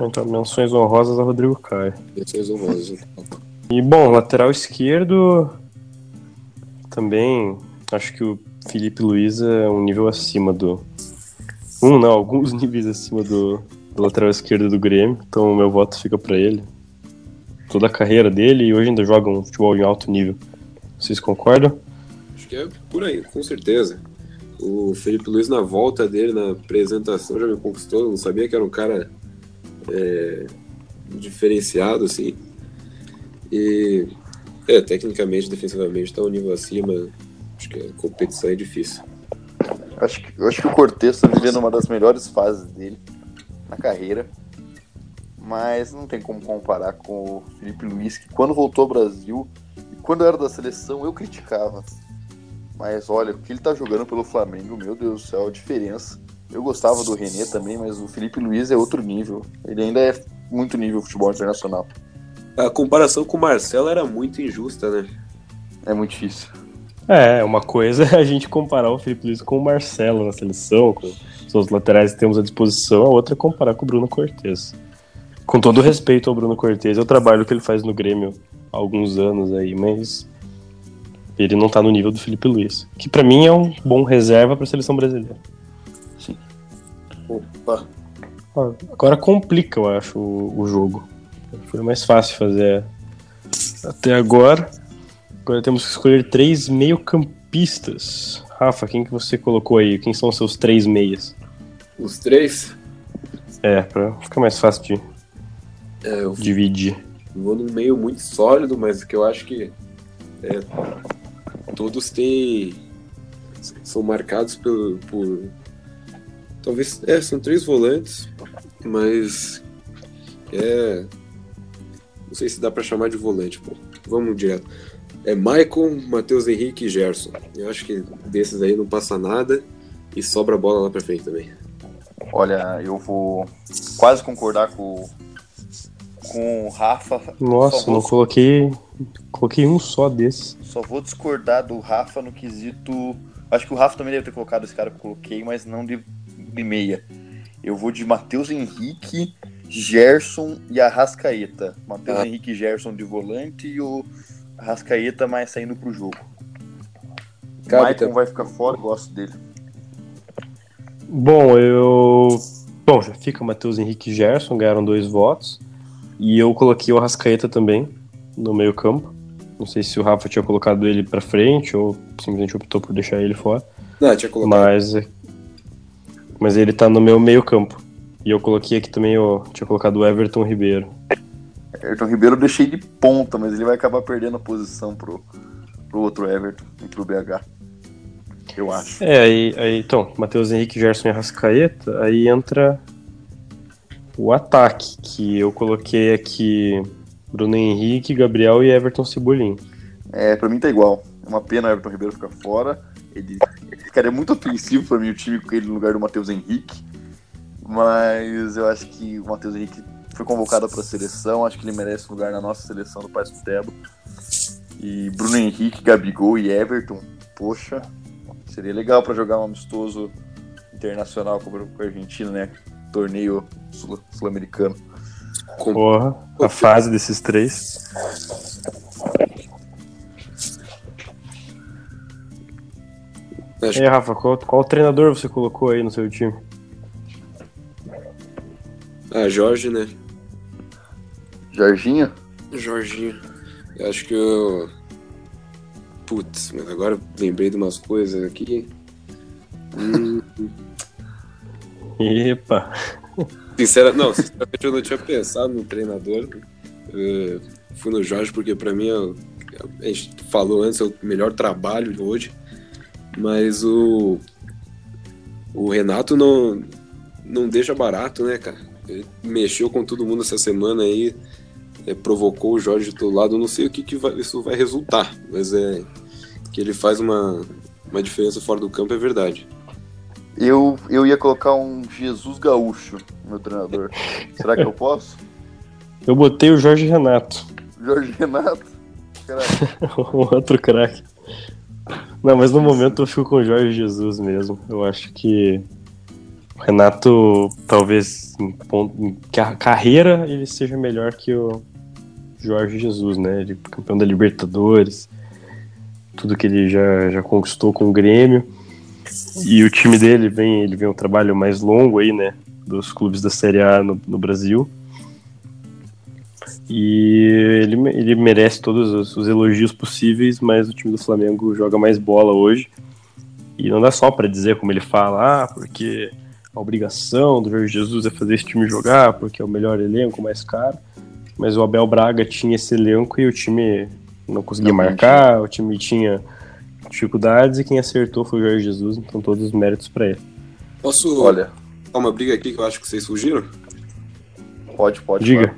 Então, menções honrosas a Rodrigo Caio. Menções honrosas. E bom, lateral esquerdo também acho que o Felipe Luiz é um nível acima do. Um, não, alguns níveis acima do, do lateral esquerdo do Grêmio. Então meu voto fica pra ele. Toda a carreira dele e hoje ainda joga um futebol em alto nível. Vocês concordam? Acho que é por aí, com certeza. O Felipe Luiz, na volta dele, na apresentação, já me conquistou. Eu não sabia que era um cara é, diferenciado, assim. E, é, tecnicamente, defensivamente, tá um nível acima. Acho que a competição é difícil. Acho que, acho que o Cortez tá vivendo uma das melhores fases dele na carreira. Mas não tem como comparar com o Felipe Luiz, que quando voltou ao Brasil e quando era da seleção eu criticava. Mas olha, o que ele tá jogando pelo Flamengo, meu Deus do céu, a diferença. Eu gostava do René também, mas o Felipe Luiz é outro nível. Ele ainda é muito nível futebol internacional. A comparação com o Marcelo era muito injusta, né? É muito difícil. É, uma coisa é a gente comparar o Felipe Luiz com o Marcelo na seleção, com os outros laterais que temos à disposição, a outra é comparar com o Bruno Cortes. Com todo respeito ao Bruno Cortez, é o trabalho que ele faz no Grêmio há alguns anos aí, mas ele não tá no nível do Felipe Luiz, que pra mim é um bom reserva pra seleção brasileira. Opa. Ah, Agora complica, eu acho, o, o jogo. Foi mais fácil fazer até agora. Agora temos que escolher três meio-campistas. Rafa, quem que você colocou aí? Quem são os seus três meias? Os três, É, pra ficar mais fácil de é, eu dividir. vou num meio muito sólido, mas que eu acho que é, todos têm. são marcados por, por. Talvez. É, são três volantes, mas. É. Não sei se dá pra chamar de volante, pô. Vamos direto. É Maicon, Matheus Henrique e Gerson. Eu acho que desses aí não passa nada e sobra a bola lá pra frente também. Olha, eu vou quase concordar com, com o Rafa. Nossa, vou- não coloquei. Coloquei um só desses. Só vou discordar do Rafa no quesito. Acho que o Rafa também deve ter colocado esse cara que eu coloquei, mas não de, de meia. Eu vou de Matheus Henrique, Gerson e Arrascaeta. Matheus Ah. Henrique e Gerson de volante e o Arrascaeta mais saindo pro jogo. O Cabe Maicon também. vai ficar fora, gosto dele. Bom, eu. Bom, já fica Matheus Henrique e Gerson, ganharam dois votos. E eu coloquei o Arrascaeta também no meio-campo. Não sei se o Rafa tinha colocado ele pra frente ou simplesmente optou por deixar ele fora. Não, tinha colocado. Mas. Mas ele tá no meu meio-campo. E eu coloquei aqui também, eu tinha colocado o Everton Ribeiro. Everton Ribeiro eu deixei de ponta, mas ele vai acabar perdendo a posição pro, pro outro Everton e pro BH. Eu acho. É, aí, aí então, Matheus Henrique, Gerson e Arrascaeta, aí entra o ataque, que eu coloquei aqui Bruno Henrique, Gabriel e Everton Cebolinha. É, pra mim tá igual. É uma pena o Everton Ribeiro ficar fora. Ele, ele ficaria muito ofensivo pra mim o time com ele no lugar do Matheus Henrique. Mas eu acho que o Matheus Henrique foi convocado pra seleção. Acho que ele merece lugar na nossa seleção do País Futebol. E Bruno Henrique, Gabigol e Everton, poxa, seria legal pra jogar um amistoso internacional com a Argentina, né? Torneio sul- sul-americano. Com- Porra, a fase desses três. Acho E aí, Rafa, qual, qual treinador você colocou aí no seu time? Ah, Jorge, né? Jorginho? Jorginho. Eu acho que eu. Putz, mas agora eu lembrei de umas coisas aqui. Hum, Epa, sincera... Não, sinceramente eu não tinha pensado no treinador. Eh, fui no Jorge porque pra mim, eu- a gente falou antes, é o melhor trabalho de hoje. Mas o. O Renato não, não deixa barato, né, cara? Ele mexeu com todo mundo essa semana aí. é, provocou o Jorge do lado. Não sei o que, que vai- isso vai resultar, mas é que ele faz uma, uma diferença fora do campo, é verdade. Eu, eu ia colocar um Jesus Gaúcho, meu treinador. Será que eu posso? eu botei o Jorge Renato, Jorge Renato? Um outro craque. Não, mas no momento eu fico com o Jorge Jesus mesmo. Eu acho que o Renato, talvez em, ponto, em ca- carreira, ele seja melhor que o Jorge Jesus, né? Ele é campeão da Libertadores, tudo que ele já, já conquistou com o Grêmio. E o time dele vem, ele vem um trabalho mais longo aí, né? Dos clubes da Série A no, no Brasil. E ele, ele merece todos os, os elogios possíveis, mas o time do Flamengo joga mais bola hoje. E não dá só pra dizer como ele fala, ah, porque a obrigação do Jorge Jesus é fazer esse time jogar, porque é o melhor elenco, o mais caro. Mas o Abel Braga tinha esse elenco e o time não conseguia Não marcar, o time tinha dificuldades e quem acertou foi o Jorge Jesus, então todos os méritos pra ele. Posso Olha, dar uma briga aqui que eu acho que vocês fugiram? pode, pode. Diga.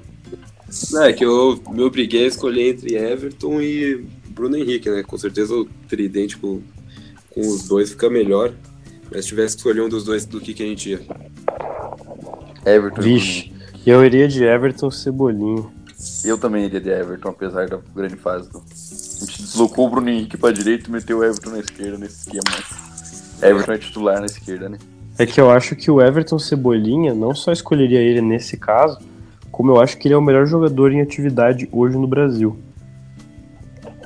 Não, é que eu me obriguei a escolher entre Everton e Bruno Henrique, né? Com certeza o tridente com, com os dois fica melhor. Mas se tivesse que escolher um dos dois, do que, que a gente ia? Everton. e Vixe, eu iria de Everton Cebolinha. Eu também iria de Everton, apesar da grande fase. Do... A gente deslocou o Bruno Henrique pra direita e meteu o Everton na esquerda nesse esquema. Everton é titular na esquerda, né? É que eu acho que o Everton Cebolinha não só escolheria ele nesse caso, como eu acho que ele é o melhor jogador em atividade hoje no Brasil.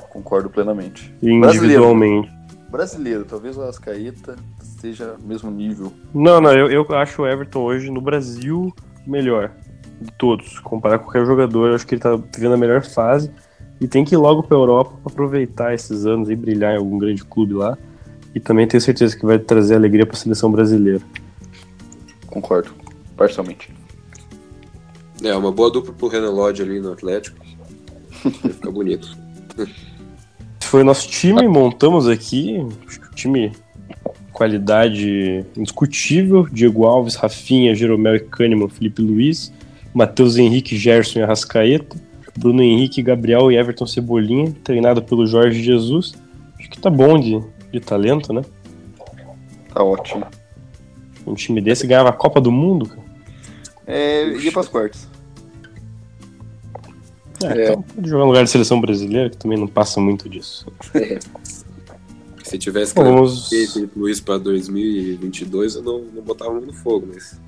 Concordo plenamente. Individualmente. Brasileiro, Brasileiro talvez o Ascaeta esteja no mesmo nível. Não, não, eu, eu acho o Everton hoje no Brasil melhor de todos. Comparar com qualquer jogador, eu acho que ele tá vivendo a melhor fase e tem que ir logo pra Europa pra aproveitar esses anos e brilhar em algum grande clube lá. E também tenho certeza que vai trazer alegria pra seleção brasileira. Concordo, parcialmente. É, uma boa dupla pro Renan Lodge ali no Atlético. Vai ficar bonito. Esse foi o nosso time, montamos aqui. Acho que o time qualidade indiscutível. Diego Alves, Rafinha, Jeromel e Kahneman, Felipe Luiz, Matheus Henrique, Gerson e Arrascaeta, Bruno Henrique, Gabriel e Everton Cebolinha, treinado pelo Jorge Jesus. Acho que tá bom de, de talento, né? Tá ótimo. Um time desse ganhava a Copa do Mundo, cara. É, ia pras quartas. É, É. Então pode jogar no lugar de seleção brasileira, que também não passa muito disso. Se tivesse vamos... Felipe Luiz pra 2022, eu não, não botava no fogo, mas.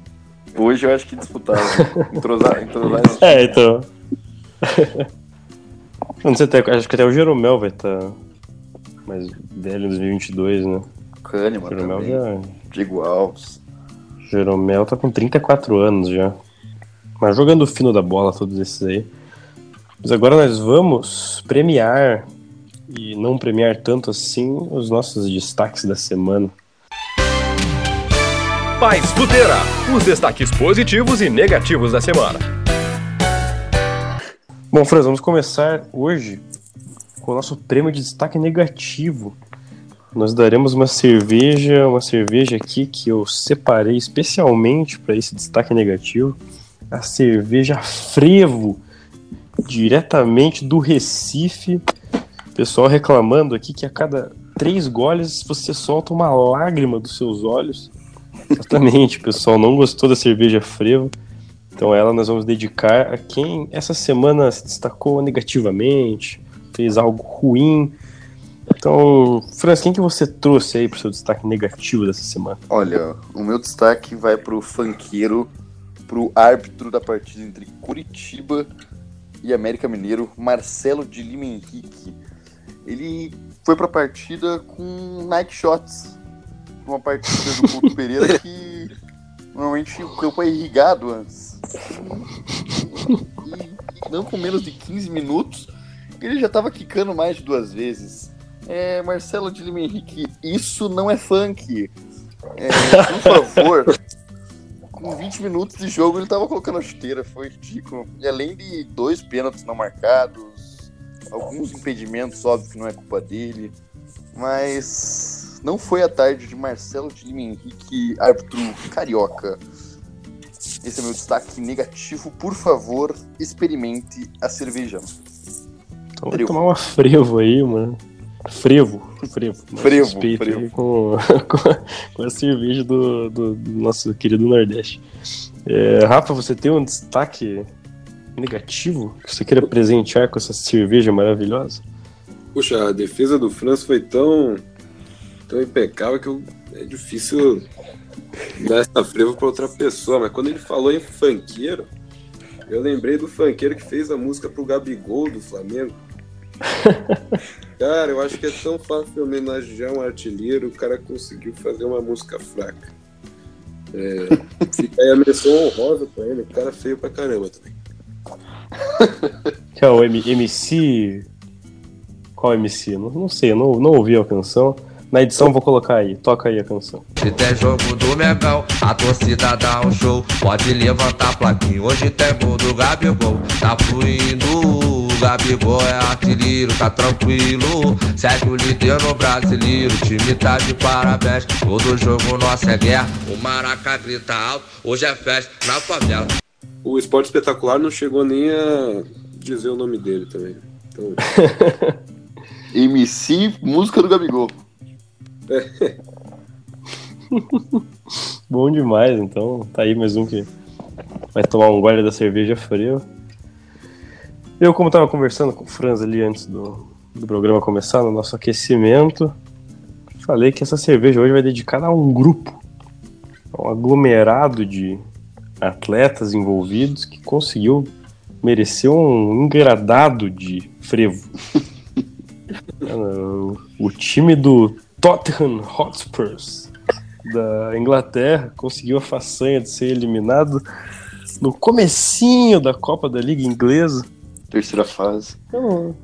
Hoje eu acho que disputava. entrosar, entrosar esse É, então. Não sei até, acho que até o Jeromel vai estar mais velho em 2022, né? Kahneman Jeromel também. já. Alves. Jeromel tá com 34 anos já. Mas jogando o fino da bola, todos esses aí. Mas agora nós vamos premiar, e não premiar tanto assim, os nossos destaques da semana. Paz Futeira, os destaques positivos e negativos da semana. Bom, Franz, vamos começar hoje com o nosso prêmio de destaque negativo. Nós daremos uma cerveja, uma cerveja aqui que eu separei especialmente para esse destaque negativo. A cerveja Frevo, diretamente do Recife. Pessoal reclamando aqui que a cada três goles você solta uma lágrima dos seus olhos. Exatamente, pessoal não gostou da cerveja Frevo. Então ela nós vamos dedicar a quem essa semana se destacou negativamente, fez algo ruim. Então, Franz, quem que você trouxe aí pro seu destaque negativo dessa semana? Olha, o meu destaque vai pro funkeiro, pro árbitro da partida entre Curitiba e América Mineiro, Marcelo de Lima Henrique. Ele foi pra partida com night shots. Uma partida do Couto Pereira que normalmente o campo é irrigado antes. E não com menos de 15 minutos, ele já tava quicando mais de duas vezes. É, Marcelo de Lima Henrique, isso não é funk. É, por favor. Com 20 minutos de jogo ele tava colocando a chuteira, foi ridículo. E além de dois pênaltis não marcados, alguns impedimentos, óbvio que não é culpa dele. Mas não foi a tarde de Marcelo de Lima Henrique, árbitro carioca. Esse é meu destaque negativo. Por favor, experimente a cerveja. Então Frevo. tomar uma frevo aí, mano. Frevo, frevo. Frevo, respeito frevo. aí Com, com, a, com a cerveja do, do- do nosso querido Nordeste. É, Rafa, você tem um destaque negativo que você queira presentear com essa cerveja maravilhosa? Puxa, a defesa do França foi tão, tão impecável que eu- é difícil dar essa frevo pra outra pessoa. Mas quando ele falou em funkeiro, eu lembrei do funkeiro que fez a música pro Gabigol do Flamengo. Cara, eu acho que é tão fácil homenagear um artilheiro, o cara conseguiu fazer uma música fraca. É, fica aí a menção honrosa pra ele, o cara é feio pra caramba também. Que é o M- MC. Qual MC? Não, não sei, não, não ouvi a canção. Na edição vou colocar aí, toca aí a canção. Hoje tem jogo do Megão, a torcida dá um show. Pode levantar a plaquinha, hoje tem gol do Gabigol. Tá fluindo, o Gabigol é artilheiro, tá tranquilo. Segue o líder no brasileiro, o time tá de parabéns. Todo jogo nosso é guerra, o Maraca grita alto. Hoje é festa na favela. O Esporte Espetacular não chegou nem a dizer o nome dele também. Então, MC, música do Gabigol. Bom demais, então tá aí mais um que vai tomar um gole da cerveja fria. Eu, como tava conversando com o Franz ali antes do, do programa começar, no nosso aquecimento, falei que essa cerveja hoje vai dedicada a um grupo, a um aglomerado de atletas envolvidos que conseguiu merecer um engradado de frevo. o time do Tottenham Hotspurs da Inglaterra conseguiu a façanha de ser eliminado no comecinho da Copa da Liga Inglesa. Terceira fase. Eu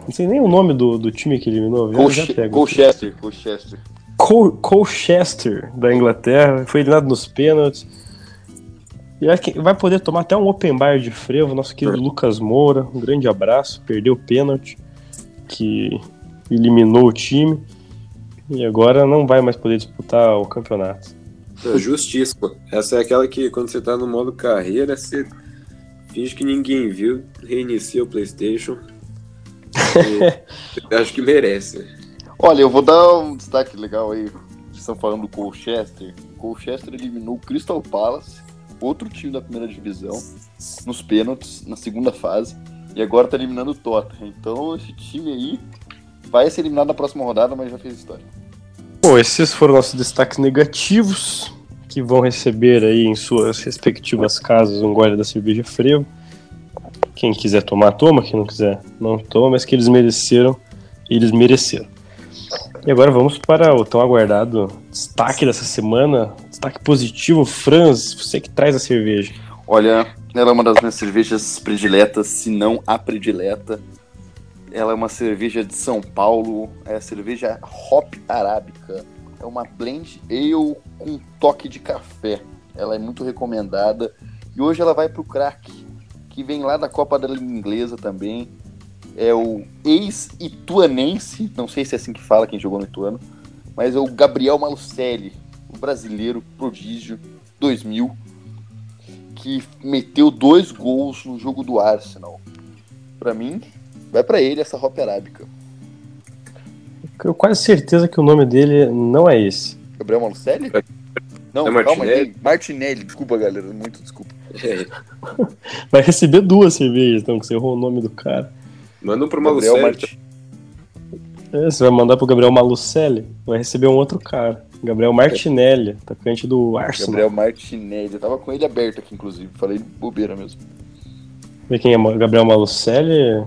não sei nem o nome do, do time que eliminou. Colchester. Colchester. Colchester. Col Colchester da Inglaterra. Foi eliminado nos pênaltis. E vai poder tomar até um open bar de frevo. Nosso querido Lucas Moura. Um grande abraço. Perdeu o pênalti. Que eliminou o time. E agora não vai mais poder disputar o campeonato. É justíssimo. Essa é aquela que quando você tá no modo carreira, você finge que ninguém viu, reinicia o Playstation. acho que merece. Olha, eu vou dar um destaque legal aí. Vocês estão falando do Colchester. O Colchester eliminou o Crystal Palace, outro time da primeira divisão, nos pênaltis, na segunda fase. E agora tá eliminando o Tottenham. Então esse time aí vai ser eliminado na próxima rodada, mas já fez história. Bom, esses foram nossos destaques negativos, que vão receber aí em suas respectivas casas um gole da cerveja frevo. Quem quiser tomar, toma. Quem não quiser, não toma. Mas que eles mereceram, eles mereceram. E agora vamos para o tão aguardado destaque dessa semana. Destaque positivo, Franz, você que traz a cerveja. Olha, ela é uma das minhas cervejas prediletas, se não a predileta. Ela é uma cerveja de São Paulo, é cerveja Hop Arábica. É uma blend ale com toque de café. Ela é muito recomendada. E hoje ela vai para o crack, que vem lá da Copa da Liga Inglesa também. É o ex-ituanense, não sei se é assim que fala quem jogou no Ituano, mas é o Gabriel Malucelli, o brasileiro prodígio 2000, que meteu dois gols no jogo do Arsenal. Para mim, Vai para ele essa Hop Arábica. Eu quase certeza que o nome dele não é esse. Gabriel Malucelli? É. Não, é calma aí. Martinelli, desculpa, galera. Muito desculpa. É. Vai receber duas cervejas, então, que você errou o nome do cara. Manda um pro Malucelli. Mart... É, você vai mandar pro Gabriel Malucelli, vai receber um outro cara. Gabriel Martinelli, atacante do Arsenal. Gabriel Martinelli. Eu tava com ele aberto aqui, inclusive. Falei bobeira mesmo. Vê quem é Gabriel Malucelli?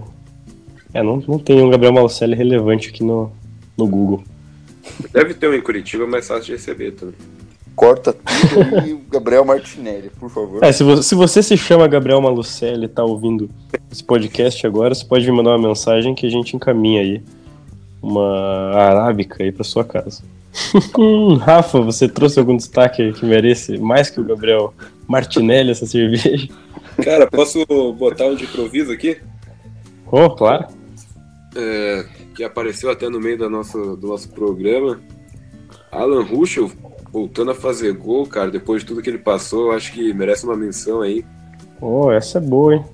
É, não, não tem um Gabriel Malucelli relevante aqui no, no Google. Deve ter um em Curitiba, mas fácil de receber também. Corta tudo e o Gabriel Martinelli, por favor. É, se você, se você se chama Gabriel Malucelli e tá ouvindo esse podcast agora, você pode me mandar uma mensagem que a gente encaminha aí uma arábica aí pra sua casa. Rafa, você trouxe algum destaque que merece mais que o Gabriel Martinelli essa cerveja? Cara, posso botar um de improviso aqui? Oh, claro é, que apareceu até no meio da nossa, do nosso programa. Alan Ruschel voltando a fazer gol, cara, depois de tudo que ele passou, acho que merece uma menção aí. Oh, essa é boa, hein?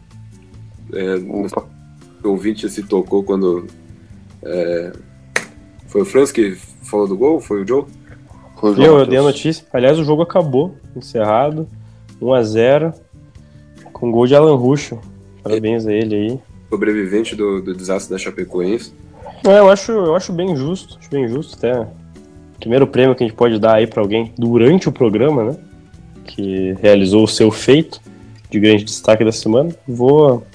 É, o ouvinte se tocou quando. É, foi o Franz que falou do gol? Foi o Joe? Foi o Joe eu, eu dei a notícia. Aliás, o jogo acabou, encerrado, 1x0, com gol de Alan Ruschel. Parabéns é. a ele aí sobrevivente do, do desastre da Chapecoense. É, eu acho, eu acho bem justo, acho bem justo até. Primeiro prêmio que a gente pode dar aí para alguém durante o programa, né? Que realizou o seu feito de grande destaque da semana. Vou,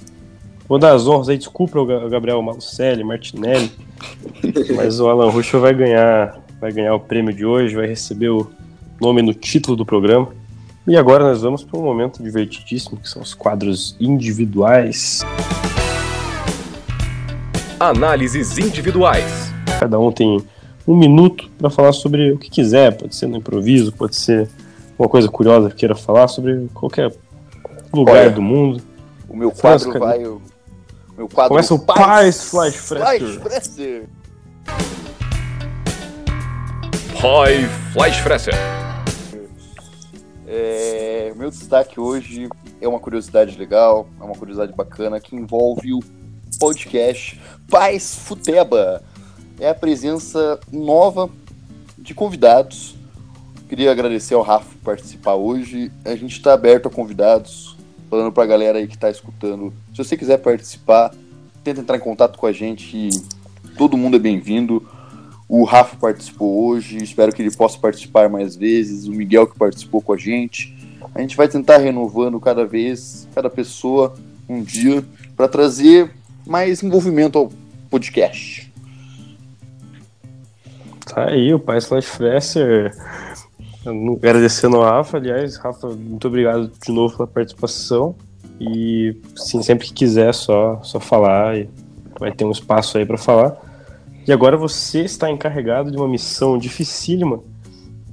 vou dar as honras aí, desculpa o Gabriel Malucelli, Martinelli, mas o Alan Ruschel vai ganhar, vai ganhar o prêmio de hoje, vai receber o nome no título do programa. E agora nós vamos para um momento divertidíssimo, que são os quadros individuais. Análises individuais. Cada um tem um minuto para falar sobre o que quiser, pode ser no improviso, pode ser uma coisa curiosa que queira falar sobre qualquer lugar Olha, do mundo. O meu quadro França, vai. O meu quadro Começa o Paz Flash Fresher. Pai Flash Fresher. É, meu destaque hoje é uma curiosidade legal, é uma curiosidade bacana que envolve o podcast Paz Futeba. É a presença nova de convidados. Queria agradecer ao Rafa por participar hoje. A gente está aberto a convidados, falando para a galera aí que está escutando. Se você quiser participar, tenta entrar em contato com a gente. Todo mundo é bem-vindo. O Rafa participou hoje, espero que ele possa participar mais vezes. O Miguel que participou com a gente. A gente vai tentar renovando cada vez, cada pessoa, um dia, para trazer mais envolvimento ao podcast. Tá aí, o pai Slash Fresser. Agradecendo ao Rafa, aliás, Rafa, muito obrigado de novo pela participação. E sim, sempre que quiser, só, só falar. E vai ter um espaço aí para falar. E agora você está encarregado de uma missão dificílima,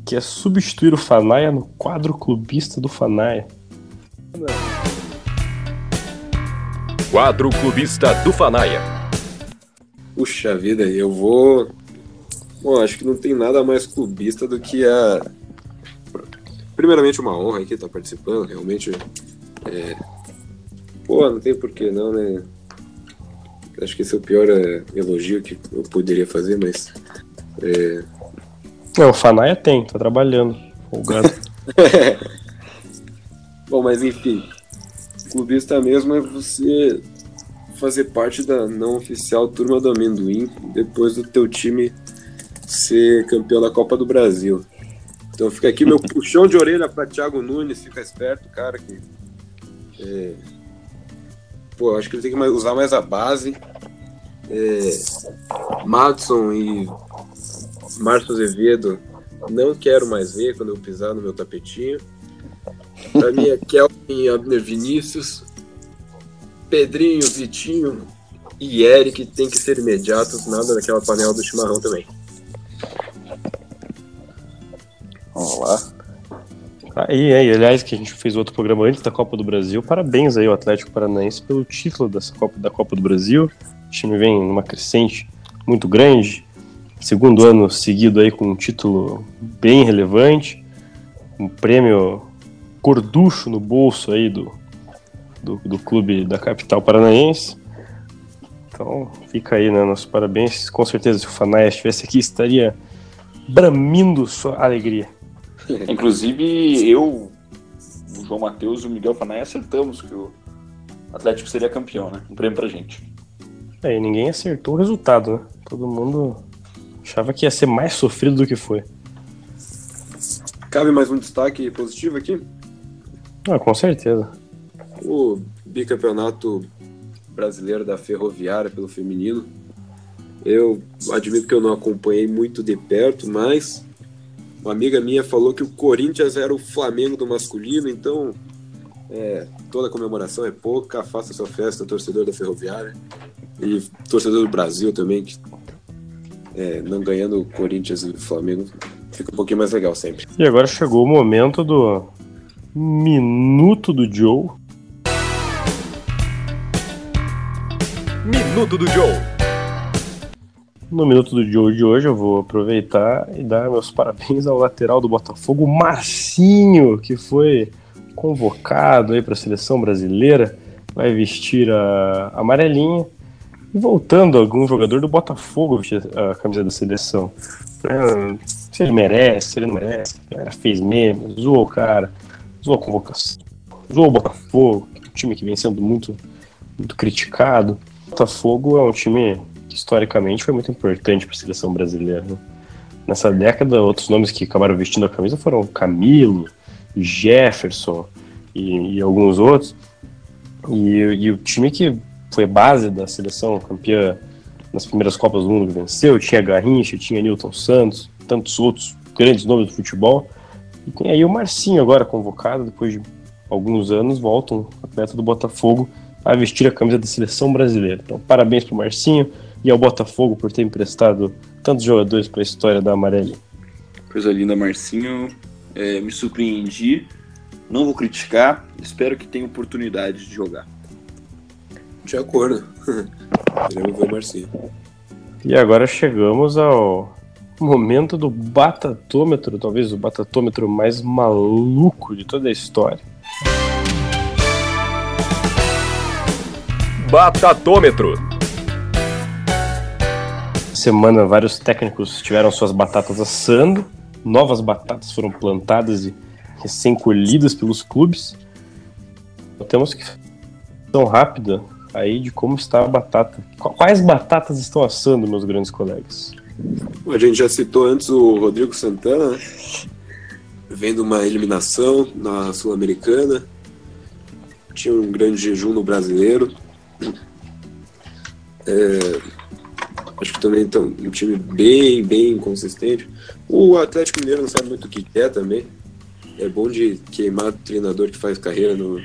que é substituir o Fanaia no quadro clubista do Fanaia. Quadro clubista do Fanaia. Puxa vida, eu vou. Bom, acho que não tem nada mais clubista do que a. Primeiramente, uma honra aqui estar participando, realmente. É... Pô, não tem porquê não, né? Acho que esse é o pior é, elogio que eu poderia fazer, mas. É... Não, o Fanaia tem, tá trabalhando. Folgado. Bom, mas enfim. Clubista mesmo é você fazer parte da não oficial turma do amendoim depois do teu time ser campeão da Copa do Brasil. Então fica aqui meu puxão de orelha para Thiago Nunes, fica esperto, cara, que é, pô, acho que ele tem que usar mais a base. É, Madison e Márcio Azevedo não quero mais ver quando eu pisar no meu tapetinho. Pra mim é Kelvin Abner Vinícius, Pedrinho, Vitinho e Eric tem que ser imediatos, nada daquela panela do chimarrão também. Vamos lá. Aí, aí, aliás, que a gente fez outro programa antes da Copa do Brasil. Parabéns aí ao Atlético Paranaense pelo título dessa Copa, da Copa do Brasil. O time vem numa crescente muito grande. Segundo ano seguido aí com um título bem relevante. Um prêmio gorducho no bolso aí do, do, do clube da capital paranaense. Então fica aí, né? Nossos parabéns. Com certeza, se o Fanaia estivesse aqui, estaria bramindo sua alegria. Inclusive, eu, o João Matheus e o Miguel Fanaia acertamos que o Atlético seria campeão, né? Um prêmio pra gente. É, e ninguém acertou o resultado, né? Todo mundo achava que ia ser mais sofrido do que foi. Cabe mais um destaque positivo aqui? Ah, com certeza. O bicampeonato brasileiro da Ferroviária pelo feminino. Eu admito que eu não acompanhei muito de perto, mas uma amiga minha falou que o Corinthians era o Flamengo do masculino, então é, toda comemoração é pouca, faça sua festa, torcedor da Ferroviária e torcedor do Brasil também, que é, não ganhando o Corinthians e o Flamengo fica um pouquinho mais legal sempre. E agora chegou o momento do Minuto do Joe. Minuto do Joe. No Minuto do Joe de hoje eu vou aproveitar e dar meus parabéns ao lateral do Botafogo, Marcinho, que foi convocado aí para a seleção brasileira, vai vestir a amarelinha e voltando algum jogador do Botafogo vestir a camisa da seleção. É, se ele merece, se ele não merece, cara fez meme, zoou o cara, zoou a convocação, zoou o Botafogo, um time que vem sendo muito, muito criticado. O Botafogo é um time que historicamente foi muito importante para a seleção brasileira. Né? Nessa década, outros nomes que acabaram vestindo a camisa foram Camilo, Jefferson e, e alguns outros. E, e, o time que foi base da seleção campeã nas primeiras Copas do Mundo que venceu, tinha Garrincha, tinha Newton Santos, tantos outros grandes nomes do futebol. E tem aí o Marcinho agora convocado, depois de alguns anos, volta um atleta do Botafogo a vestir a camisa da seleção brasileira. Então, parabéns para o Marcinho e ao Botafogo por ter emprestado tantos jogadores para a história da Amarelinha. Coisa linda, Marcinho. É, me surpreendi. Não vou criticar. Espero que tenha oportunidade de jogar. De acordo. Queremos ver o Marcinho. E agora chegamos ao momento do batatômetro, talvez o batatômetro mais maluco de toda a história. Batatômetro. Semana, vários técnicos tiveram suas batatas assando, novas batatas foram plantadas e recém-colhidas pelos clubes. Temos que tão rápida aí de como está a batata. Quais batatas estão assando, meus grandes colegas? A gente já citou antes o Rodrigo Santana, né? vendo uma eliminação na Sul-Americana. Tinha um grande jejum no brasileiro. É, acho que também tá um time bem, bem consistente. O Atlético Mineiro não sabe muito o que quer também. É bom de queimar treinador que faz carreira no,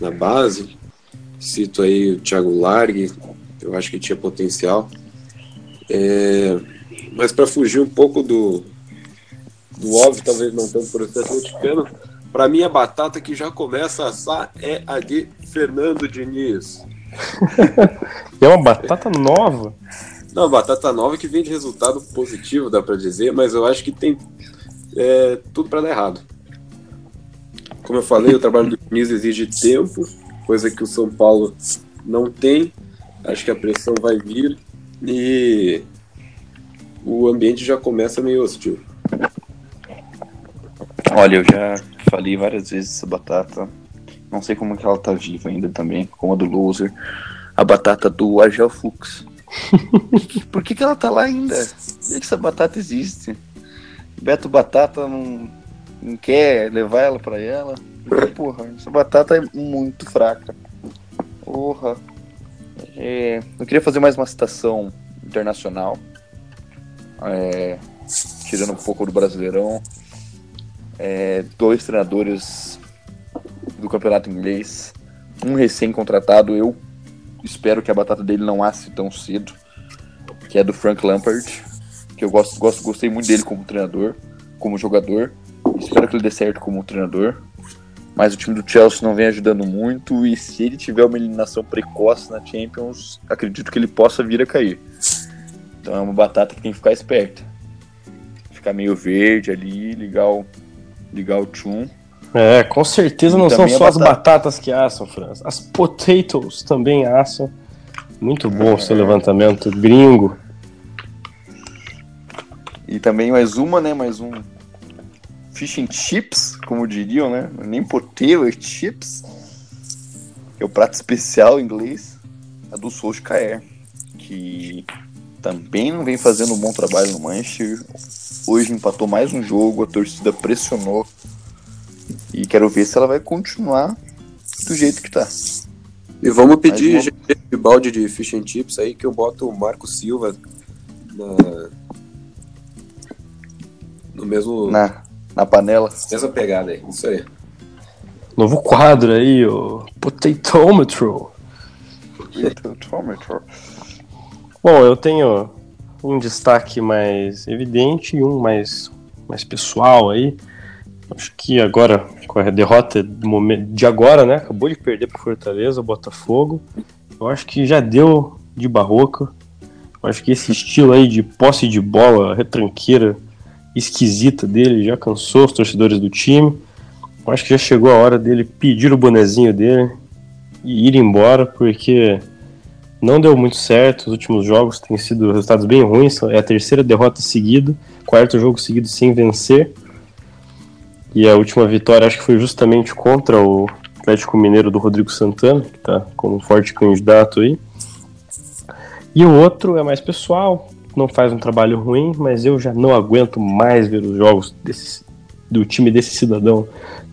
na base. Cito aí o Thiago Largue, eu acho que tinha potencial. É, mas para fugir um pouco do, do óbvio, talvez não tanto por ser atleticano, para mim a batata que já começa a assar é a de Fernando Diniz. é uma batata nova? Não, batata nova que vem de resultado positivo, dá para dizer, mas eu acho que tem é, tudo para dar errado. Como eu falei, o trabalho do Diniz exige tempo, coisa que o São Paulo não tem. Acho que a pressão vai vir e o ambiente já começa meio hostil. Olha, eu já falei várias vezes essa batata. Não sei como que ela tá viva ainda também, como a do Loser. A batata do Argel Fux. Por que, que ela tá lá ainda? Por que, que essa batata existe? Beto Batata não, não quer levar ela para ela. Porra, essa batata é muito fraca. Porra. É, eu queria fazer mais uma citação internacional. É, tirando um pouco do Brasileirão. É, dois treinadores do campeonato inglês. Um recém-contratado. Eu espero que a batata dele não asse tão cedo. Que é do Frank Lampard. Que eu gosto, gosto, gostei muito dele como treinador, como jogador. Espero que ele dê certo como treinador. Mas o time do Chelsea não vem ajudando muito. E se ele tiver uma eliminação precoce na Champions, acredito que ele possa vir a cair. Então é uma batata que tem que ficar esperta. Ficar meio verde ali, ligar o, ligar o tchum. É, com certeza não são só batata. as batatas que assam, França. As potatoes também assam. Muito bom o seu levantamento gringo. E também mais uma, né? Mais um fish and chips, como diriam, né? Nem potato, é chips. É o prato especial em inglês. A do Solskjaer. Que também não vem fazendo um bom trabalho no Manchester. Hoje empatou mais um jogo, a torcida pressionou. E quero ver se ela vai continuar do jeito que tá. E vamos pedir de balde de fish and chips aí que eu boto o Marco Silva na... no mesmo. Na, na panela. Mesma pegada aí, isso aí. Novo quadro aí, o Potatômetro. Potatômetro. Bom, eu tenho um destaque mais evidente e um mais, mais pessoal aí. Acho que agora, com a derrota de agora, né? Acabou de perder para Fortaleza, o Botafogo. Eu acho que já deu de barroca. Eu acho que esse estilo aí de posse de bola, retranqueira, esquisita dele, já cansou os torcedores do time. Acho que já chegou a hora dele pedir o bonezinho dele e ir embora, porque não deu muito certo. Os últimos jogos têm sido resultados bem ruins. É a terceira derrota seguida, quarto jogo seguido sem vencer. E a última vitória acho que foi justamente contra o Atlético Mineiro do Rodrigo Santana, que está como forte candidato aí. E o outro é mais pessoal, não faz um trabalho ruim, mas eu já não aguento mais ver os jogos desse, do time desse cidadão,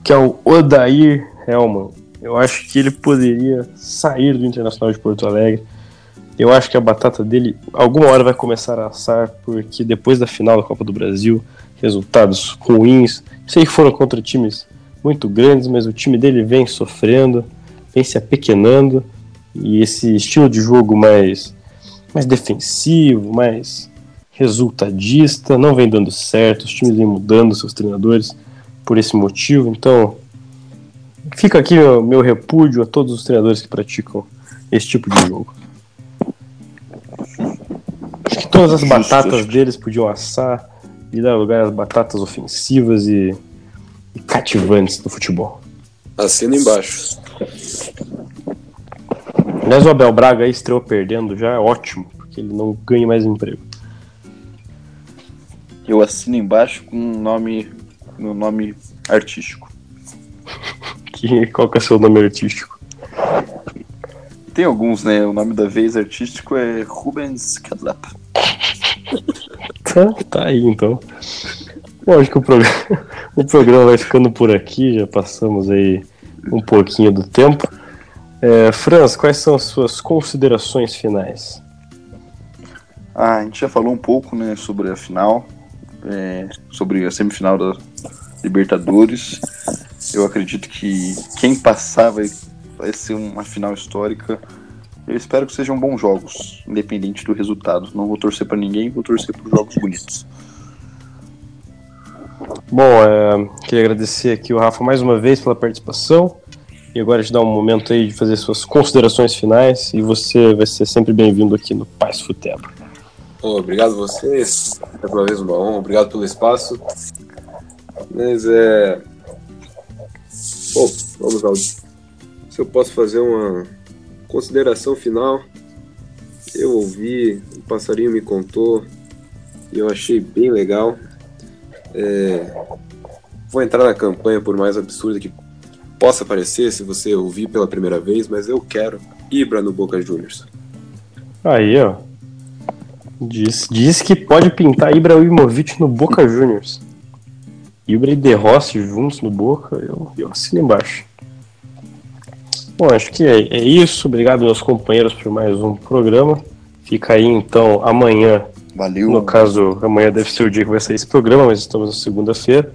que é o Odair Helman. Eu acho que ele poderia sair do Internacional de Porto Alegre eu acho que a batata dele alguma hora vai começar a assar, porque depois da final da Copa do Brasil, resultados ruins, sei que foram contra times muito grandes, mas o time dele vem sofrendo, vem se apequenando, e esse estilo de jogo mais, mais defensivo, mais resultadista, não vem dando certo, os times vêm mudando seus treinadores por esse motivo, então fica aqui o meu repúdio a todos os treinadores que praticam esse tipo de jogo. Acho que todas as batatas deles podiam assar e dar lugar às batatas ofensivas e, e cativantes do futebol. Assina embaixo. Aliás, o Abel Braga aí estreou perdendo já é ótimo, porque ele não ganha mais emprego. Eu assino embaixo com um nome, meu nome artístico. que, qual que é o seu nome artístico? Tem alguns, né? O nome da vez artístico é Rubens Cadlap. tá, tá aí, então. Bom, acho que o programa, o programa vai ficando por aqui, já passamos aí um pouquinho do tempo. É, Franz, quais são as suas considerações finais? Ah, a gente já falou um pouco né, sobre a final, é, sobre a semifinal da Libertadores. Eu acredito que quem passar vai, vai ser uma final histórica. Eu espero que sejam bons jogos, independente do resultado. Não vou torcer para ninguém, vou torcer por jogos bonitos. Bom, é, queria agradecer aqui o Rafa mais uma vez pela participação. E agora te dar um momento aí de fazer suas considerações finais. E você vai ser sempre bem-vindo aqui no Paz Futebol. Obrigado a vocês. É uma vez uma honra. Obrigado pelo espaço. Mas é. Bom, vamos ao. Se eu posso fazer uma consideração final. Eu ouvi, o passarinho me contou e eu achei bem legal. É, vou entrar na campanha, por mais absurda que possa parecer, se você ouvir pela primeira vez, mas eu quero Ibra no Boca Juniors. Aí, ó. Diz, diz que pode pintar Ibrahimovic no Boca Juniors. Ibra e De Rossi juntos no Boca, eu, eu assino embaixo. Bom, acho que é, é isso. Obrigado, meus companheiros, por mais um programa. Fica aí, então, amanhã. Valeu. No caso, amanhã deve ser o dia que vai sair esse programa, mas estamos na segunda-feira.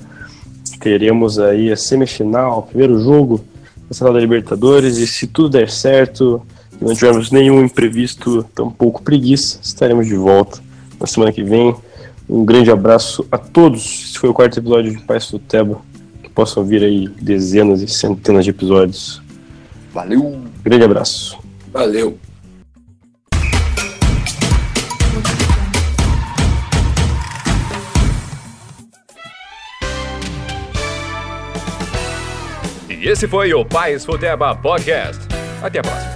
Teremos aí a semifinal, o primeiro jogo da final da Libertadores. E se tudo der certo, e não tivermos nenhum imprevisto, tampouco preguiça, estaremos de volta na semana que vem. Um grande abraço a todos. Esse foi o quarto episódio de Paz Futeba. Que possam vir aí dezenas e centenas de episódios. Valeu. Grande abraço. Valeu. Esse foi o Paz Futeba Podcast. Até a próxima.